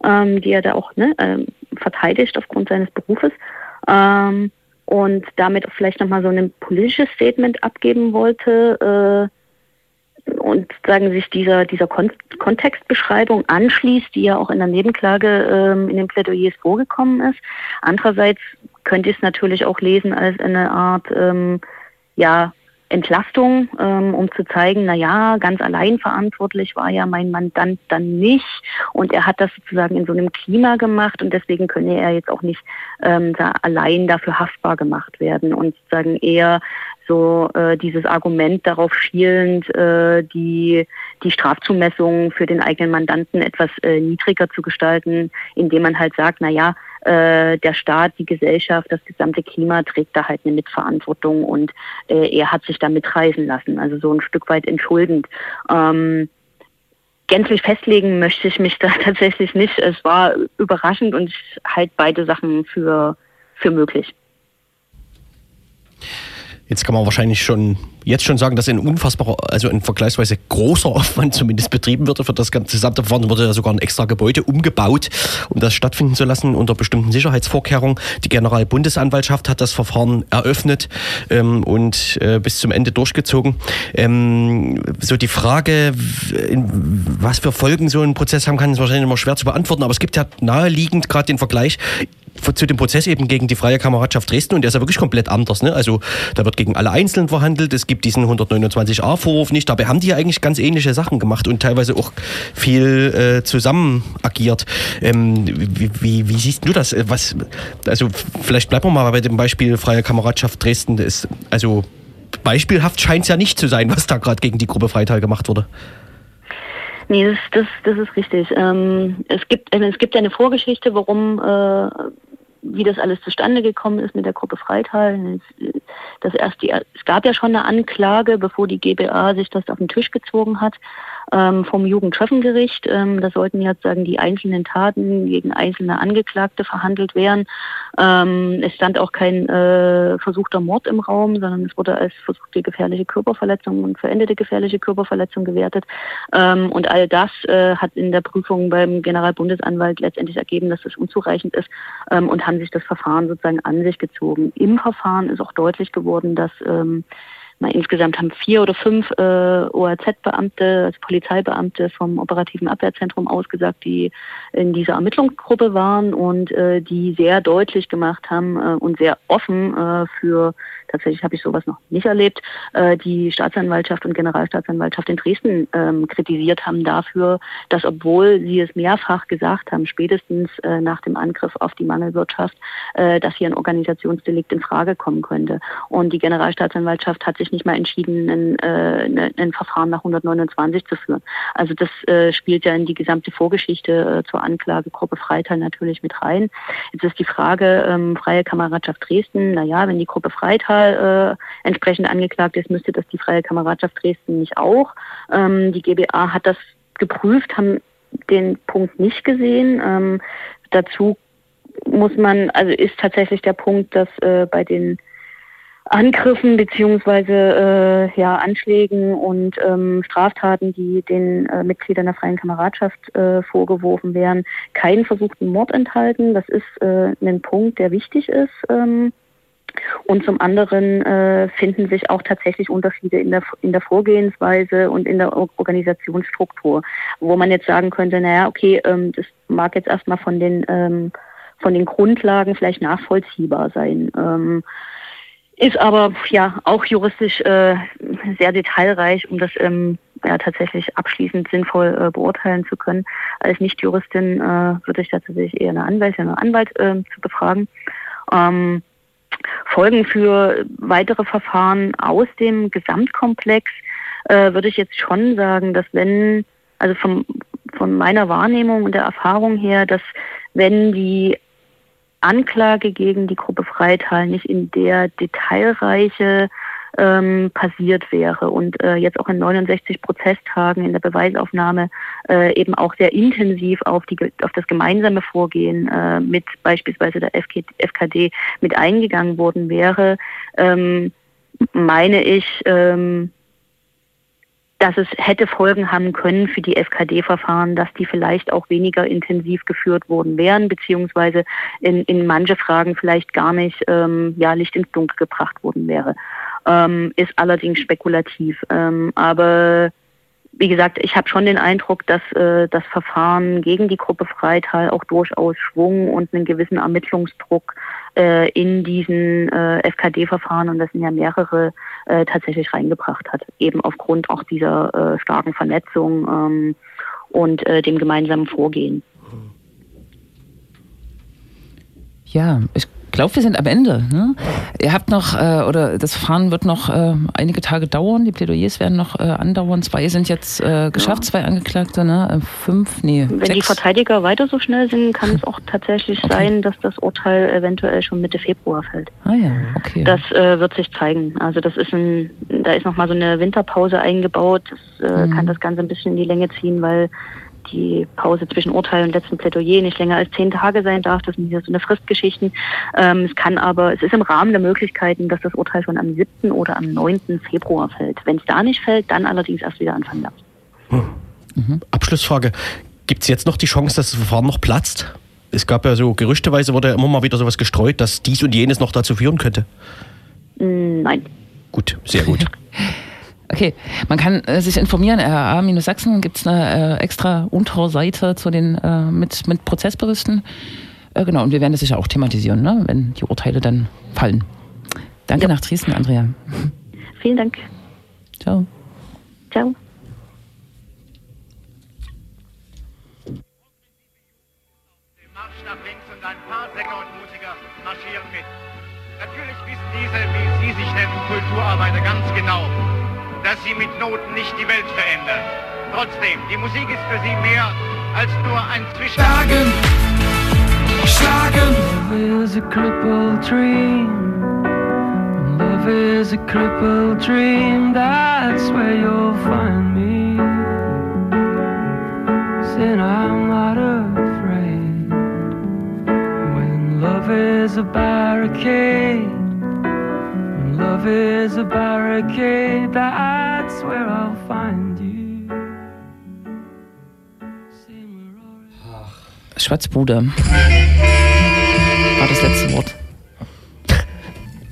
ähm, die er da auch ne, ähm, verteidigt aufgrund seines Berufes ähm, und damit auch vielleicht nochmal so ein politisches Statement abgeben wollte äh, und sagen sich dieser, dieser Kon Kontextbeschreibung anschließt, die ja auch in der Nebenklage ähm, in den Plädoyers vorgekommen ist. Andererseits könnte ich es natürlich auch lesen als eine Art ähm, ja, Entlastung, ähm, um zu zeigen, na ja, ganz allein verantwortlich war ja mein Mandant dann nicht und er hat das sozusagen in so einem Klima gemacht und deswegen könne er jetzt auch nicht ähm, da allein dafür haftbar gemacht werden und sozusagen eher so äh, dieses Argument darauf schielend, äh, die, die Strafzumessung für den eigenen Mandanten etwas äh, niedriger zu gestalten, indem man halt sagt, na ja, äh, der Staat, die Gesellschaft, das gesamte Klima trägt da halt eine Mitverantwortung und äh, er hat sich da mitreisen lassen, also so ein Stück weit entschuldend. Ähm, gänzlich festlegen möchte ich mich da tatsächlich nicht. Es war überraschend und ich halte beide Sachen für, für möglich. Jetzt kann man wahrscheinlich schon jetzt schon sagen, dass ein unfassbarer, also ein vergleichsweise großer Aufwand zumindest betrieben würde für das gesamte Verfahren. Wurde ja sogar ein extra Gebäude umgebaut, um das stattfinden zu lassen unter bestimmten Sicherheitsvorkehrungen. Die Generalbundesanwaltschaft hat das Verfahren eröffnet ähm, und äh, bis zum Ende durchgezogen. Ähm, so die Frage, was für Folgen so ein Prozess haben kann, ist wahrscheinlich immer schwer zu beantworten, aber es gibt ja naheliegend gerade den Vergleich zu dem Prozess eben gegen die Freie Kameradschaft Dresden und der ist ja wirklich komplett anders. Ne? Also da wird gegen alle Einzelnen verhandelt, es gibt diesen 129a-Vorwurf nicht. Dabei haben die ja eigentlich ganz ähnliche Sachen gemacht und teilweise auch viel äh, zusammen agiert. Ähm, wie, wie, wie, siehst du das? Was, also vielleicht bleiben wir mal bei dem Beispiel Freie Kameradschaft Dresden. Das, also beispielhaft scheint es ja nicht zu sein, was da gerade gegen die Gruppe Freital gemacht wurde. Nee, das, das, das ist richtig. Ähm, es, gibt, äh, es gibt eine Vorgeschichte, warum äh, wie das alles zustande gekommen ist mit der Gruppe Freital. Das erst die, es gab ja schon eine Anklage, bevor die GBA sich das auf den Tisch gezogen hat ähm, vom Jugendtreffengericht. Ähm, da sollten jetzt sagen die einzelnen Taten gegen einzelne Angeklagte verhandelt werden. Ähm, es stand auch kein äh, versuchter Mord im Raum, sondern es wurde als versuchte gefährliche Körperverletzung und verendete gefährliche Körperverletzung gewertet. Ähm, und all das äh, hat in der Prüfung beim Generalbundesanwalt letztendlich ergeben, dass das unzureichend ist ähm, und haben sich das Verfahren sozusagen an sich gezogen. Im Verfahren ist auch deutlich geworden, dass ähm, na, insgesamt haben vier oder fünf äh, ORZ-Beamte, also Polizeibeamte vom operativen Abwehrzentrum ausgesagt, die in dieser Ermittlungsgruppe waren und äh, die sehr deutlich gemacht haben äh, und sehr offen äh, für tatsächlich habe ich sowas noch nicht erlebt, äh, die Staatsanwaltschaft und Generalstaatsanwaltschaft in Dresden ähm, kritisiert haben dafür, dass obwohl sie es mehrfach gesagt haben, spätestens äh, nach dem Angriff auf die Mangelwirtschaft, äh, dass hier ein Organisationsdelikt in Frage kommen könnte. Und die Generalstaatsanwaltschaft hat sich nicht mal entschieden, ein, äh, ne, ein Verfahren nach 129 zu führen. Also das äh, spielt ja in die gesamte Vorgeschichte äh, zur Anklagegruppe Freital natürlich mit rein. Jetzt ist die Frage, ähm, Freie Kameradschaft Dresden, naja, wenn die Gruppe Freital äh, entsprechend angeklagt ist, müsste das die Freie Kameradschaft Dresden nicht auch. Ähm, die GBA hat das geprüft, haben den Punkt nicht gesehen. Ähm, dazu muss man, also ist tatsächlich der Punkt, dass äh, bei den Angriffen beziehungsweise äh, ja, Anschlägen und ähm, Straftaten, die den äh, Mitgliedern der Freien Kameradschaft äh, vorgeworfen werden, keinen versuchten Mord enthalten. Das ist äh, ein Punkt, der wichtig ist. Ähm, und zum anderen äh, finden sich auch tatsächlich Unterschiede in der, in der Vorgehensweise und in der Organisationsstruktur, wo man jetzt sagen könnte, naja, okay, ähm, das mag jetzt erstmal von den, ähm, von den Grundlagen vielleicht nachvollziehbar sein. Ähm, ist aber ja auch juristisch äh, sehr detailreich, um das ähm, ja, tatsächlich abschließend sinnvoll äh, beurteilen zu können. Als Nicht-Juristin äh, würde ich tatsächlich eher eine Anwältin oder Anwalt äh, zu befragen. Ähm, Folgen für weitere Verfahren aus dem Gesamtkomplex äh, würde ich jetzt schon sagen, dass wenn, also vom, von meiner Wahrnehmung und der Erfahrung her, dass wenn die Anklage gegen die Gruppe Freital nicht in der Detailreiche ähm, passiert wäre und äh, jetzt auch in 69 Prozesstagen in der Beweisaufnahme äh, eben auch sehr intensiv auf, die, auf das gemeinsame Vorgehen äh, mit beispielsweise der FK, FKD mit eingegangen worden wäre, ähm, meine ich, ähm, dass es hätte Folgen haben können für die FKD-Verfahren, dass die vielleicht auch weniger intensiv geführt worden wären, beziehungsweise in, in manche Fragen vielleicht gar nicht ähm, ja, Licht ins Dunkel gebracht worden wäre. Ähm, ist allerdings spekulativ. Ähm, aber wie gesagt, ich habe schon den Eindruck, dass äh, das Verfahren gegen die Gruppe Freital auch durchaus Schwung und einen gewissen Ermittlungsdruck äh, in diesen äh, FKD-Verfahren, und das sind ja mehrere, äh, tatsächlich reingebracht hat. Eben aufgrund auch dieser äh, starken Vernetzung ähm, und äh, dem gemeinsamen Vorgehen. Ja, ich glaube, wir sind am Ende. Ne? Ihr habt noch, äh, oder das Verfahren wird noch äh, einige Tage dauern. Die Plädoyers werden noch äh, andauern. Zwei sind jetzt äh, geschafft, ja. zwei Angeklagte, ne? Äh, fünf, nee. Wenn sechs. die Verteidiger weiter so schnell sind, kann es auch tatsächlich okay. sein, dass das Urteil eventuell schon Mitte Februar fällt. Ah ja, okay. Das äh, wird sich zeigen. Also das ist ein, da ist nochmal so eine Winterpause eingebaut. Das mhm. kann das Ganze ein bisschen in die Länge ziehen, weil die Pause zwischen Urteil und letztem Plädoyer nicht länger als zehn Tage sein darf. Das sind hier so eine Fristgeschichten. Ähm, es kann aber, es ist im Rahmen der Möglichkeiten, dass das Urteil schon am 7. oder am 9. Februar fällt. Wenn es da nicht fällt, dann allerdings erst wieder Anfang März. Hm. Mhm. Abschlussfrage. Gibt es jetzt noch die Chance, dass das Verfahren noch platzt? Es gab ja so gerüchteweise wurde ja immer mal wieder sowas gestreut, dass dies und jenes noch dazu führen könnte. Mm, nein. Gut, sehr gut. Okay, man kann äh, sich informieren. RA-Sachsen gibt es eine äh, extra Unterseite zu den äh, mit, mit Prozessberichten. Äh, genau, und wir werden das sicher auch thematisieren, ne, wenn die Urteile dann fallen. Danke ja. nach Dresden, Andrea. Vielen Dank. Ciao. Ciao. Natürlich wissen diese, wie Sie sich nennen, Kulturarbeiter ganz genau, dass sie mit Noten nicht die Welt verändern. Trotzdem, die Musik ist für sie mehr als nur ein Zwischenschlagen. Schlagen. Love is a crippled dream. Love is a crippled dream. That's where you'll find me. Saying I'm not afraid. When love is a barricade. Love is a barricade, that's where I'll find you. Schwarzbude. War das letzte Wort.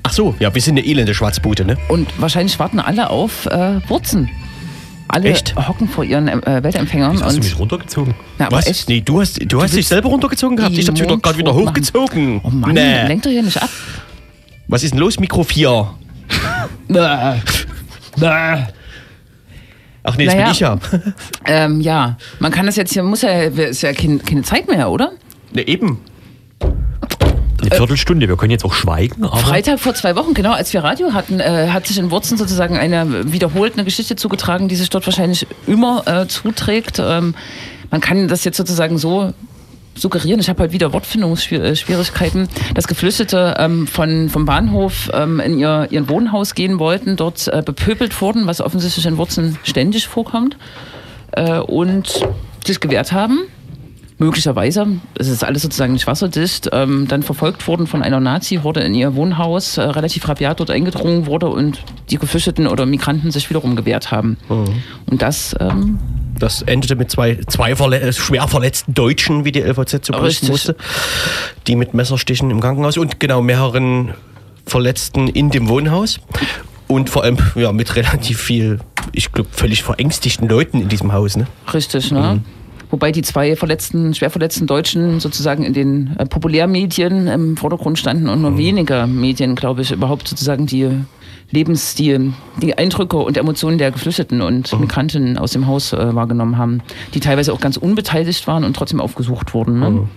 Ach so, ja, wir sind eine elende Schwarzbude, ne? Und wahrscheinlich warten alle auf äh, Wurzen. Alle echt? hocken vor ihren äh, Weltempfängern. Hast du mich runtergezogen? Na, Was? Echt? Nee, du hast, du, du hast dich selber runtergezogen gehabt. Ich hab's gerade wieder hochgezogen. Oh Mann, nee. lenkt doch hier nicht ab. Was ist denn los, Mikro 4? Ach nee, das naja, bin ich ja. Ähm, ja, man kann das jetzt hier, muss ja, ist ja keine, keine Zeit mehr, oder? Ne, eben. Eine Viertelstunde, wir können jetzt auch schweigen. Freitag vor zwei Wochen, genau, als wir Radio hatten, äh, hat sich in Wurzen sozusagen eine wiederholt eine Geschichte zugetragen, die sich dort wahrscheinlich immer äh, zuträgt. Ähm, man kann das jetzt sozusagen so suggerieren, ich habe halt wieder Wortfindungsschwierigkeiten, dass Geflüchtete ähm, von, vom Bahnhof ähm, in ihr ihren Wohnhaus gehen wollten, dort äh, bepöbelt wurden, was offensichtlich in Wurzeln ständig vorkommt, äh, und sich gewehrt haben möglicherweise, es ist alles sozusagen nicht wasserdicht, ähm, dann verfolgt wurden von einer Nazi-Horde in ihr Wohnhaus, äh, relativ rabiat dort eingedrungen wurde und die Geflüchteten oder Migranten sich wiederum gewehrt haben. Und das ähm, Das endete mit zwei, zwei verle äh, schwer verletzten Deutschen, wie die LVZ zu berichten musste, die mit Messerstichen im Krankenhaus und genau mehreren Verletzten in dem Wohnhaus. Und vor allem ja, mit relativ viel, ich glaube, völlig verängstigten Leuten in diesem Haus. Ne? Richtig, ne? Wobei die zwei verletzten, schwer verletzten Deutschen sozusagen in den äh, Populärmedien im Vordergrund standen und nur wenige Medien, glaube ich, überhaupt sozusagen die Lebensstil, die Eindrücke und Emotionen der Geflüchteten und Migranten aus dem Haus äh, wahrgenommen haben, die teilweise auch ganz unbeteiligt waren und trotzdem aufgesucht wurden. Ne?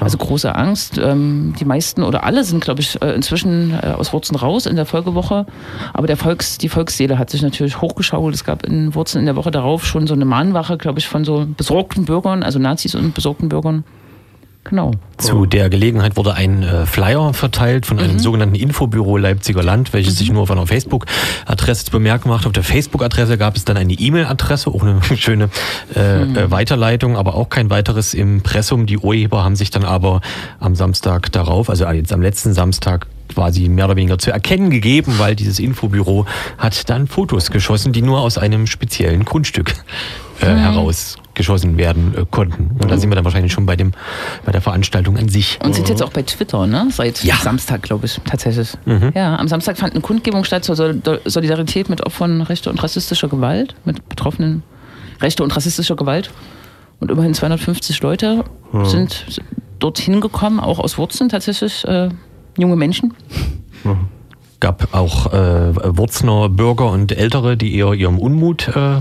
Also große Angst. Ähm, die meisten oder alle sind, glaube ich, äh, inzwischen äh, aus Wurzen raus in der Folgewoche. Aber der Volks, die Volksseele hat sich natürlich hochgeschaukelt. Es gab in Wurzen in der Woche darauf schon so eine Mahnwache, glaube ich, von so besorgten Bürgern, also Nazis und besorgten Bürgern. Genau. Zu der Gelegenheit wurde ein äh, Flyer verteilt von einem sogenannten Infobüro Leipziger Land, welches sich nur auf einer Facebook-Adresse zu bemerken macht. Auf der Facebook-Adresse gab es dann eine E-Mail-Adresse, auch eine schöne äh, äh, Weiterleitung, aber auch kein weiteres Impressum. Die Urheber haben sich dann aber am Samstag darauf, also jetzt am letzten Samstag, quasi mehr oder weniger zu erkennen gegeben, weil dieses Infobüro hat dann Fotos geschossen, die nur aus einem speziellen Grundstück äh, herausgeschossen werden äh, konnten. Und da sind wir dann wahrscheinlich schon bei dem bei der Veranstaltung an sich. Und sind jetzt auch bei Twitter, ne? Seit Ja. Samstag, glaube ich, tatsächlich. Ja, am Samstag fand eine Kundgebung statt zur Sol Solidarität mit Opfern rechter und rassistischer Gewalt, mit Betroffenen rechter und rassistischer Gewalt. Und immerhin 250 Leute sind dorthin gekommen, auch aus Wurzeln tatsächlich, äh, junge Menschen. Gab auch äh, Wurzner Bürger und Ältere, die eher ihrem Unmut äh,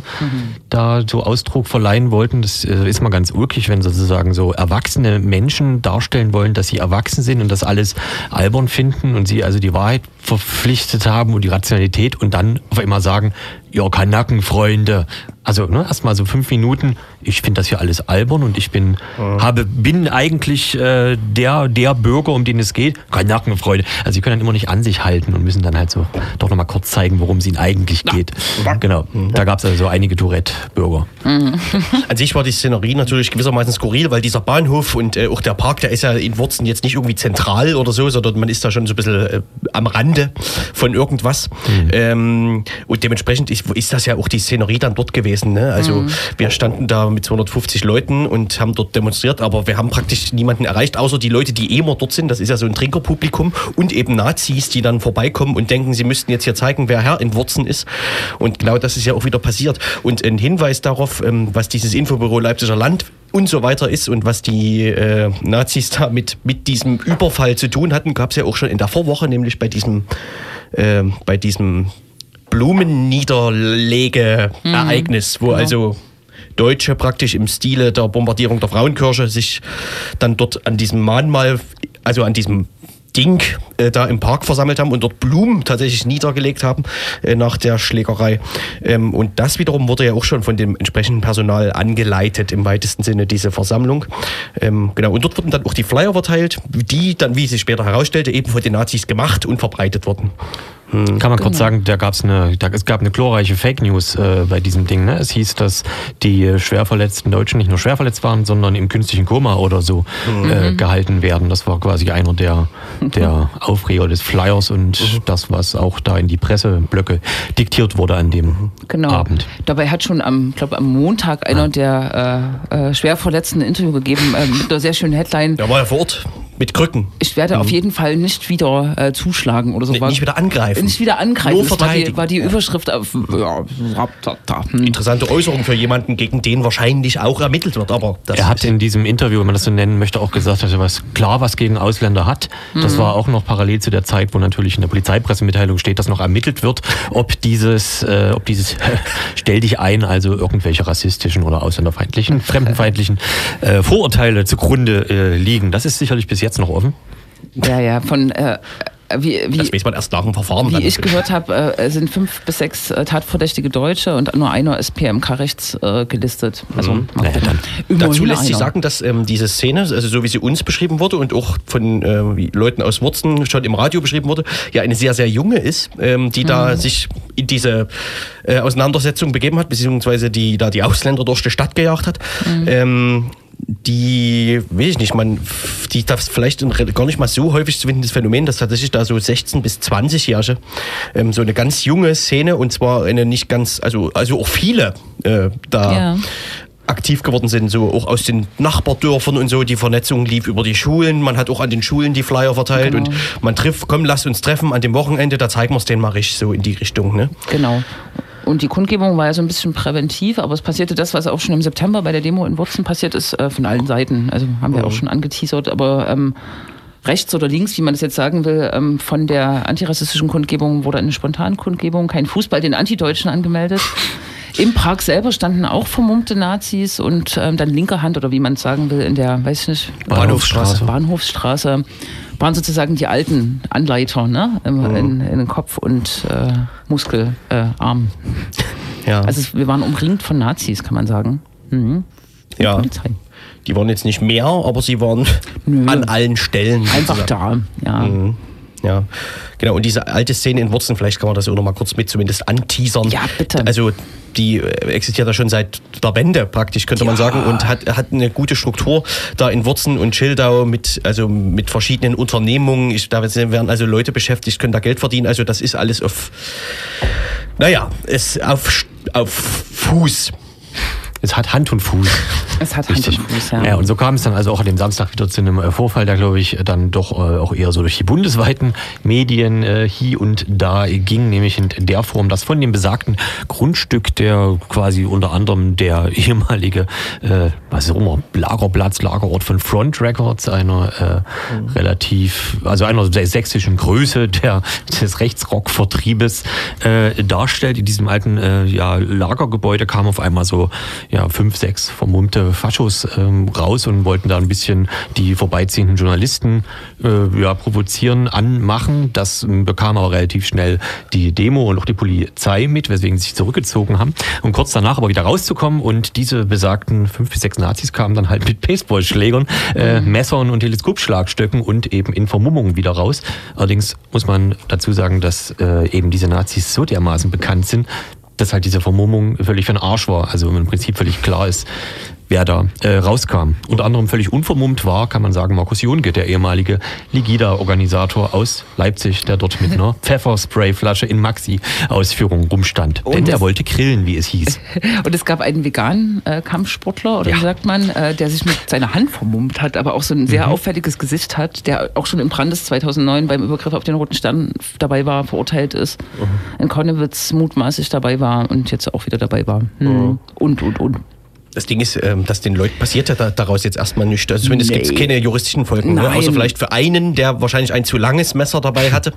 da so Ausdruck verleihen wollten. Das äh, ist mal ganz ulkig, wenn sozusagen so erwachsene Menschen darstellen wollen, dass sie erwachsen sind und das alles albern finden und sie also die Wahrheit verpflichtet haben und die Rationalität und dann auf einmal sagen, ja, Kanaken, Freunde. Also ne, erstmal so fünf Minuten. Ich finde das hier alles albern und ich bin, habe, bin eigentlich äh, der, der Bürger, um den es geht. Kanaken, Freunde. Also sie können dann immer nicht an sich halten und müssen dann halt so doch nochmal kurz zeigen, worum es ihnen eigentlich geht. Genau. Da gab es also so einige Tourette-Bürger. An sich war die Szenerie natürlich gewissermaßen skurril, weil dieser Bahnhof und äh, auch der Park, der ist ja in Wurzen jetzt nicht irgendwie zentral oder so, sondern man ist da schon so ein bisschen äh, am Rande von irgendwas. Ähm, und dementsprechend ist, ist das ja auch die Szenerie dann dort gewesen. Ne? Also wir standen da mit 250 Leuten und haben dort demonstriert, aber wir haben praktisch niemanden erreicht, außer die Leute, die eh immer dort sind. Das ist ja so ein Trinkerpublikum und eben Nazis, die dann vorbeikommen und denken, sie müssten jetzt hier zeigen, wer Herr in Wurzen ist. Und genau das ist ja auch wieder passiert. Und ein Hinweis darauf, ähm, was dieses Infobüro Leipziger Land und so weiter ist und was die äh, Nazis da mit, mit diesem Überfall zu tun hatten, gab es ja auch schon in der Vorwoche, nämlich bei diesem, äh, bei diesem Blumenniederlege-Ereignis, wo also Deutsche praktisch im Stile der Bombardierung der Frauenkirche sich dann dort an diesem Mahnmal, also an diesem Ding äh, da im Park versammelt haben und dort Blumen tatsächlich niedergelegt haben äh, nach der Schlägerei. Ähm, und das wiederum wurde ja auch schon von dem entsprechenden Personal angeleitet, im weitesten Sinne, diese Versammlung. Ähm, genau, und dort wurden dann auch die Flyer verteilt, die dann, wie sich später herausstellte, eben von den Nazis gemacht und verbreitet wurden. Kann man kurz sagen, da gab's eine, da, es gab eine glorreiche Fake News äh, bei diesem Ding. Ne? Es hieß, dass die äh, schwer verletzten Deutschen nicht nur schwer verletzt waren, sondern im künstlichen Koma oder so äh, gehalten werden. Das war quasi einer der, der Aufreger des Flyers und das, was auch da in die Presseblöcke diktiert wurde an dem Genau. Abend. Dabei hat schon am, glaube am Montag einer der äh, äh, Schwerverletzten ein Interview gegeben äh, mit einer sehr schönen Headline. Der war ja vor Ort mit Krücken. Ich werde auf jeden Fall nicht wieder äh, zuschlagen oder so. Nee, nicht wieder angreifen. Nicht wieder angreifen. Nur Das war die, verteidigen. war die Überschrift auf. Ja. Hm. Interessante Äußerung für jemanden, gegen den wahrscheinlich auch ermittelt wird. Aber das Er hat in diesem Interview, wenn man das so nennen möchte, auch gesagt, dass er was klar was gegen Ausländer hat. Das war auch noch parallel zu der Zeit, wo natürlich in der Polizeipressemitteilung steht, dass noch ermittelt wird, ob dieses, äh, ob dieses stell dich ein, also irgendwelche rassistischen oder ausländerfeindlichen, fremdenfeindlichen äh, Vorurteile zugrunde äh, liegen. Das ist sicherlich bis jetzt noch offen. Ja, ja, von. Äh, wie, wie, das weiß man erst nach dem Verfahren. Wie ich gehört habe, äh, sind fünf bis sechs äh, tatverdächtige Deutsche und nur einer ist PMK-rechts äh, gelistet. Also, mal Naja, Dazu lässt sich einer. sagen, dass ähm, diese Szene, also so wie sie uns beschrieben wurde und auch von äh, wie Leuten aus Wurzen schon im Radio beschrieben wurde, ja eine sehr, sehr junge ist, ähm, die da sich in diese äh, Auseinandersetzung begeben hat, beziehungsweise die da die Ausländer durch die Stadt gejagt hat. Ähm, die, weiß ich nicht, man, die das vielleicht in gar nicht mal so häufig zu finden, das Phänomen, dass tatsächlich da so 16 bis 20-Jährige ähm, so eine ganz junge Szene und zwar eine nicht ganz, also, also auch viele äh, da Ja. aktiv geworden sind, so auch aus den Nachbardörfern und so. Die Vernetzung lief über die Schulen. Man hat auch an den Schulen die Flyer verteilt Genau. und man trifft, komm, lass uns treffen an dem Wochenende, da zeigen wir es denen mal richtig so in die Richtung. Ne? Genau. Und die Kundgebung war ja so ein bisschen präventiv, aber es passierte das, was auch schon im September bei der Demo in Wurzen passiert ist, äh, von allen Seiten. Also haben wir auch schon angeteasert, aber ähm, rechts oder links, wie man das jetzt sagen will, ähm, von der antirassistischen Kundgebung wurde eine Spontankundgebung, kein Fußball den Antideutschen angemeldet. Im Park selber standen auch vermummte Nazis und ähm, dann linker Hand oder wie man es sagen will, in der, weiß ich nicht, Bahnhofsstraße. Bahnhofsstraße waren sozusagen die alten Anleiter ne? Im, in, in den Kopf und äh, Muskelarm. Äh. Ja, also wir waren umringt von Nazis, kann man sagen. Mhm. ja. Polizei. Die waren jetzt nicht mehr, aber sie waren Nö. an allen Stellen. Einfach sozusagen. da, ja. Mhm. Ja, genau. Und diese alte Szene in Wurzen, vielleicht kann man das auch noch mal kurz mit zumindest anteasern. Ja, bitte. Also die äh, existiert ja schon seit der Wende praktisch, könnte man Ja. sagen, und hat, hat eine gute Struktur da in Wurzen und Schildau mit, also mit verschiedenen Unternehmungen. Ich, da werden also Leute beschäftigt, können da Geld verdienen. Also das ist alles auf, naja, ist auf, auf Fuß. Es hat Hand und Fuß. Es hat Hand und Fuß, ja. ja. und so kam es dann also auch an dem Samstag wieder zu einem äh, Vorfall, der glaube ich dann doch äh, auch eher so durch die bundesweiten Medien äh, hier und da ging, nämlich in der Form, dass von dem besagten Grundstück, der quasi unter anderem der ehemalige, äh, was auch immer, Lagerplatz, Lagerort von Front Records, einer äh, relativ, also einer der sächsischen Größe der, des Rechtsrock-Vertriebes äh, darstellt. In diesem alten äh, ja, Lagergebäude kam auf einmal so ja, fünf, sechs vermummte Faschos ähm, raus und wollten da ein bisschen die vorbeiziehenden Journalisten äh, ja, provozieren, anmachen. Das ähm, bekam aber relativ schnell die Demo und auch die Polizei mit, weswegen sie sich zurückgezogen haben. Und kurz danach aber wieder rauszukommen und diese besagten fünf bis sechs Nazis kamen dann halt mit Baseballschlägern, äh, Messern und Teleskopschlagstöcken und eben in Vermummungen wieder raus. Allerdings muss man dazu sagen, dass äh, eben diese Nazis so dermaßen bekannt sind, dass halt diese Vermummung völlig für den Arsch war. Also im Prinzip völlig klar ist, wer da äh, rauskam. Unter anderem völlig unvermummt war, kann man sagen, Markus Jonke, der ehemalige Ligida-Organisator aus Leipzig, der dort mit einer Pfeffersprayflasche in Maxi-Ausführung rumstand. Denn Und der es- wollte grillen, wie es hieß. Und es gab einen veganen äh, Kampfsportler, oder Ja. wie sagt man, äh, der sich mit seiner Hand vermummt hat, aber auch so ein Mhm. sehr auffälliges Gesicht hat, der auch schon im Brandes 2009 beim Übergriff auf den Roten Stern dabei war, verurteilt ist, Mhm. in Konnewitz mutmaßlich dabei war und jetzt auch wieder dabei war. Mhm. Hm. Und, und, und. Das Ding ist, ähm, dass den Leuten passiert ja da, daraus jetzt erstmal nichts. Also zumindest Nee. gibt es keine juristischen Folgen. Ne? Außer vielleicht für einen, der wahrscheinlich ein zu langes Messer dabei hatte.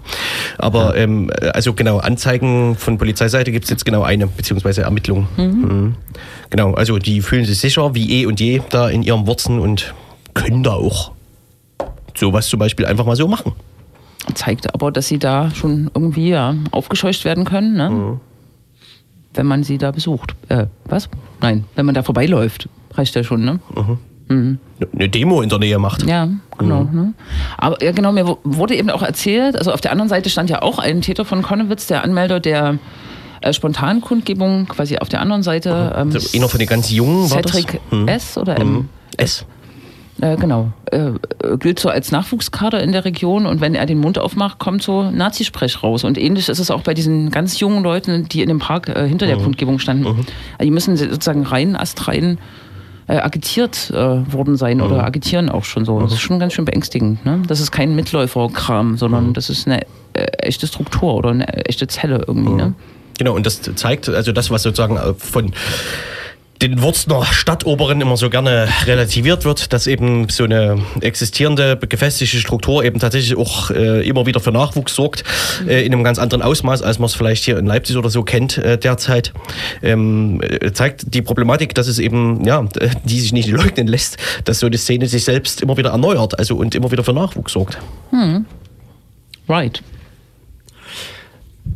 Aber ähm, äh, also genau, Anzeigen von Polizeiseite gibt es jetzt genau eine, beziehungsweise Ermittlungen. Mhm. Genau, also die fühlen sich sicher wie eh und je da in ihren Wurzeln und können da auch sowas zum Beispiel einfach mal so machen. Zeigt aber, dass sie da schon irgendwie ja, aufgescheucht werden können, ne? Mhm. Wenn man sie da besucht. Äh, was? Nein, wenn man da vorbeiläuft, reicht ja schon, ne? Eine Demo in der Nähe macht. Ja, genau. Ne? Aber ja, genau, mir wu- wurde eben auch erzählt, also auf der anderen Seite stand ja auch ein Täter von Konnewitz, der Anmelder der äh, Spontankundgebung, quasi auf der anderen Seite. Ähm, Also einer von den ganz Jungen war das? Cedric Hm. S. oder M. Mhm. S. Äh, genau. Äh, äh, gilt so als Nachwuchskader in der Region und wenn er den Mund aufmacht, kommt so Nazisprech raus. Und ähnlich ist es auch bei diesen ganz jungen Leuten, die in dem Park äh, hinter der Kundgebung standen. Also die müssen sozusagen rein, astrein äh, agitiert äh, worden sein oder agitieren auch schon so. Das ist schon ganz schön beängstigend. Ne? Das ist kein Mitläuferkram, sondern das ist eine echte Struktur oder eine echte Zelle irgendwie. Ne? Genau, und das zeigt, also das, was sozusagen von den Wurzner Stadtoberen immer so gerne relativiert wird, dass eben so eine existierende, gefestigte Struktur eben tatsächlich auch äh, immer wieder für Nachwuchs sorgt, äh, in einem ganz anderen Ausmaß, als man es vielleicht hier in Leipzig oder so kennt äh, derzeit, ähm, äh, zeigt die Problematik, dass es eben, ja, die sich nicht leugnen lässt, dass so eine Szene sich selbst immer wieder erneuert, also und immer wieder für Nachwuchs sorgt. Right.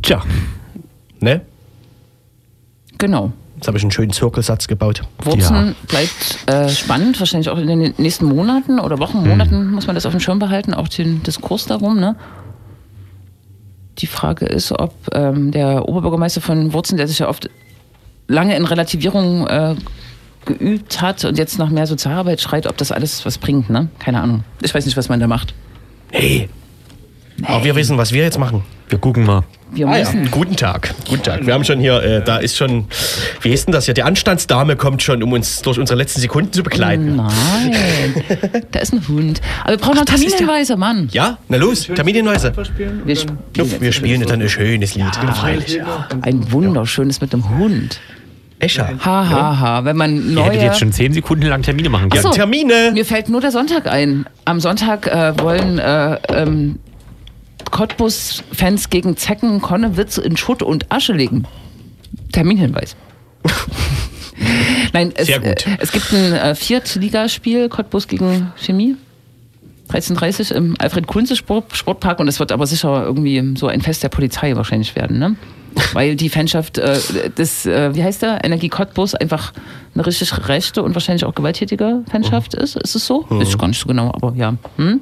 Tja, Ne? Genau. Jetzt habe ich einen schönen Zirkelsatz gebaut. Wurzeln Ja. bleibt äh, spannend, wahrscheinlich auch in den nächsten Monaten oder Wochen, Monaten muss man das auf dem Schirm behalten, auch den Diskurs darum. Ne? Die Frage ist, ob ähm, der Oberbürgermeister von Wurzeln, der sich ja oft lange in Relativierung äh, geübt hat und jetzt nach mehr Sozialarbeit schreit, ob das alles was bringt, ne? Keine Ahnung. Ich weiß nicht, was man da macht. Hey. Aber wir wissen, was wir jetzt machen. Wir gucken mal. Wir Ah, ja. müssen. Guten Tag. Guten Tag. Wir haben schon hier, äh, da ist schon, wie ist denn das hier? Die Anstandsdame kommt schon, um uns durch unsere letzten Sekunden zu begleiten. Nein, da ist ein Hund. Aber wir brauchen noch ist der- Terminhinweise, Mann. Ja, na los, Terminhinweise. Wir, spielen Wir, wir spielen dann ein schönes Lied. Freilich. ein wunderschönes mit dem Hund. Escher. Ha, ha, ha. Wenn man Ihr neue... hättet jetzt schon zehn Sekunden lang Termine machen können. Ja, so. Termine. Mir fällt nur der Sonntag ein. Am Sonntag äh, wollen äh, ähm, Cottbus-Fans gegen Zecken Konnewitz in Schutt und Asche legen. Terminhinweis. Nein, es. Äh, es gibt ein äh, Viertligaspiel, Cottbus gegen Chemie. 13.30 im Alfred-Kunze-Sportpark und es wird aber sicher irgendwie so ein Fest der Polizei wahrscheinlich werden, ne? Weil die Fanschaft äh, des, äh, wie heißt der, Energie Cottbus einfach eine richtig rechte und wahrscheinlich auch gewalttätige Fanschaft ist. Ist es so? Ist gar nicht so genau, aber ja. Hm?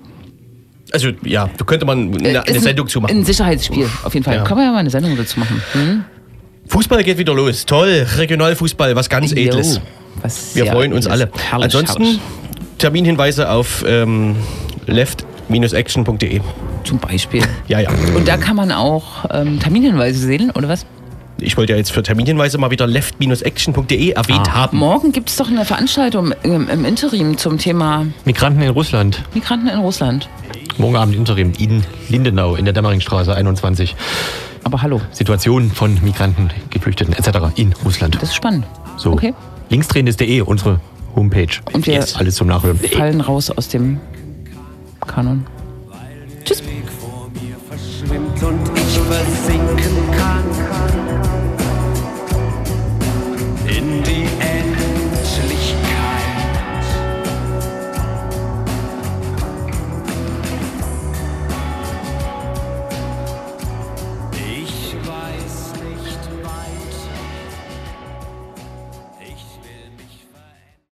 Also, ja, da könnte man eine, Äh, eine ist Sendung zu Ein machen. Sicherheitsspiel, auf jeden Fall. Ja. Können wir ja mal eine Sendung dazu machen. Hm? Fußball geht wieder los. Toll. Regionalfußball, was ganz Edles. Jo, was Wir freuen uns Edles. alle. Herrlich, Ansonsten herrlich. Terminhinweise auf ähm, left-action.de. Zum Beispiel. Ja, ja. Und da kann man auch ähm, Terminhinweise sehen, oder was? Ich wollte ja jetzt für Terminhinweise mal wieder left-action.de erwähnt Ah. haben. Morgen gibt es doch eine Veranstaltung im, im Interim zum Thema Migranten in Russland. Migranten in Russland. Morgen Abend Interim in Lindenau in der Dämmeringstraße 21. Aber hallo, Situation von Migranten, Geflüchteten etc. in Russland. das ist spannend. So. Okay. Linksdrehen.de, unsere Homepage. Und wir- Jetzt alles zum Nachhören. Fallen raus aus dem Kanon. Tschüss. verschwimmt und ich versinken kann.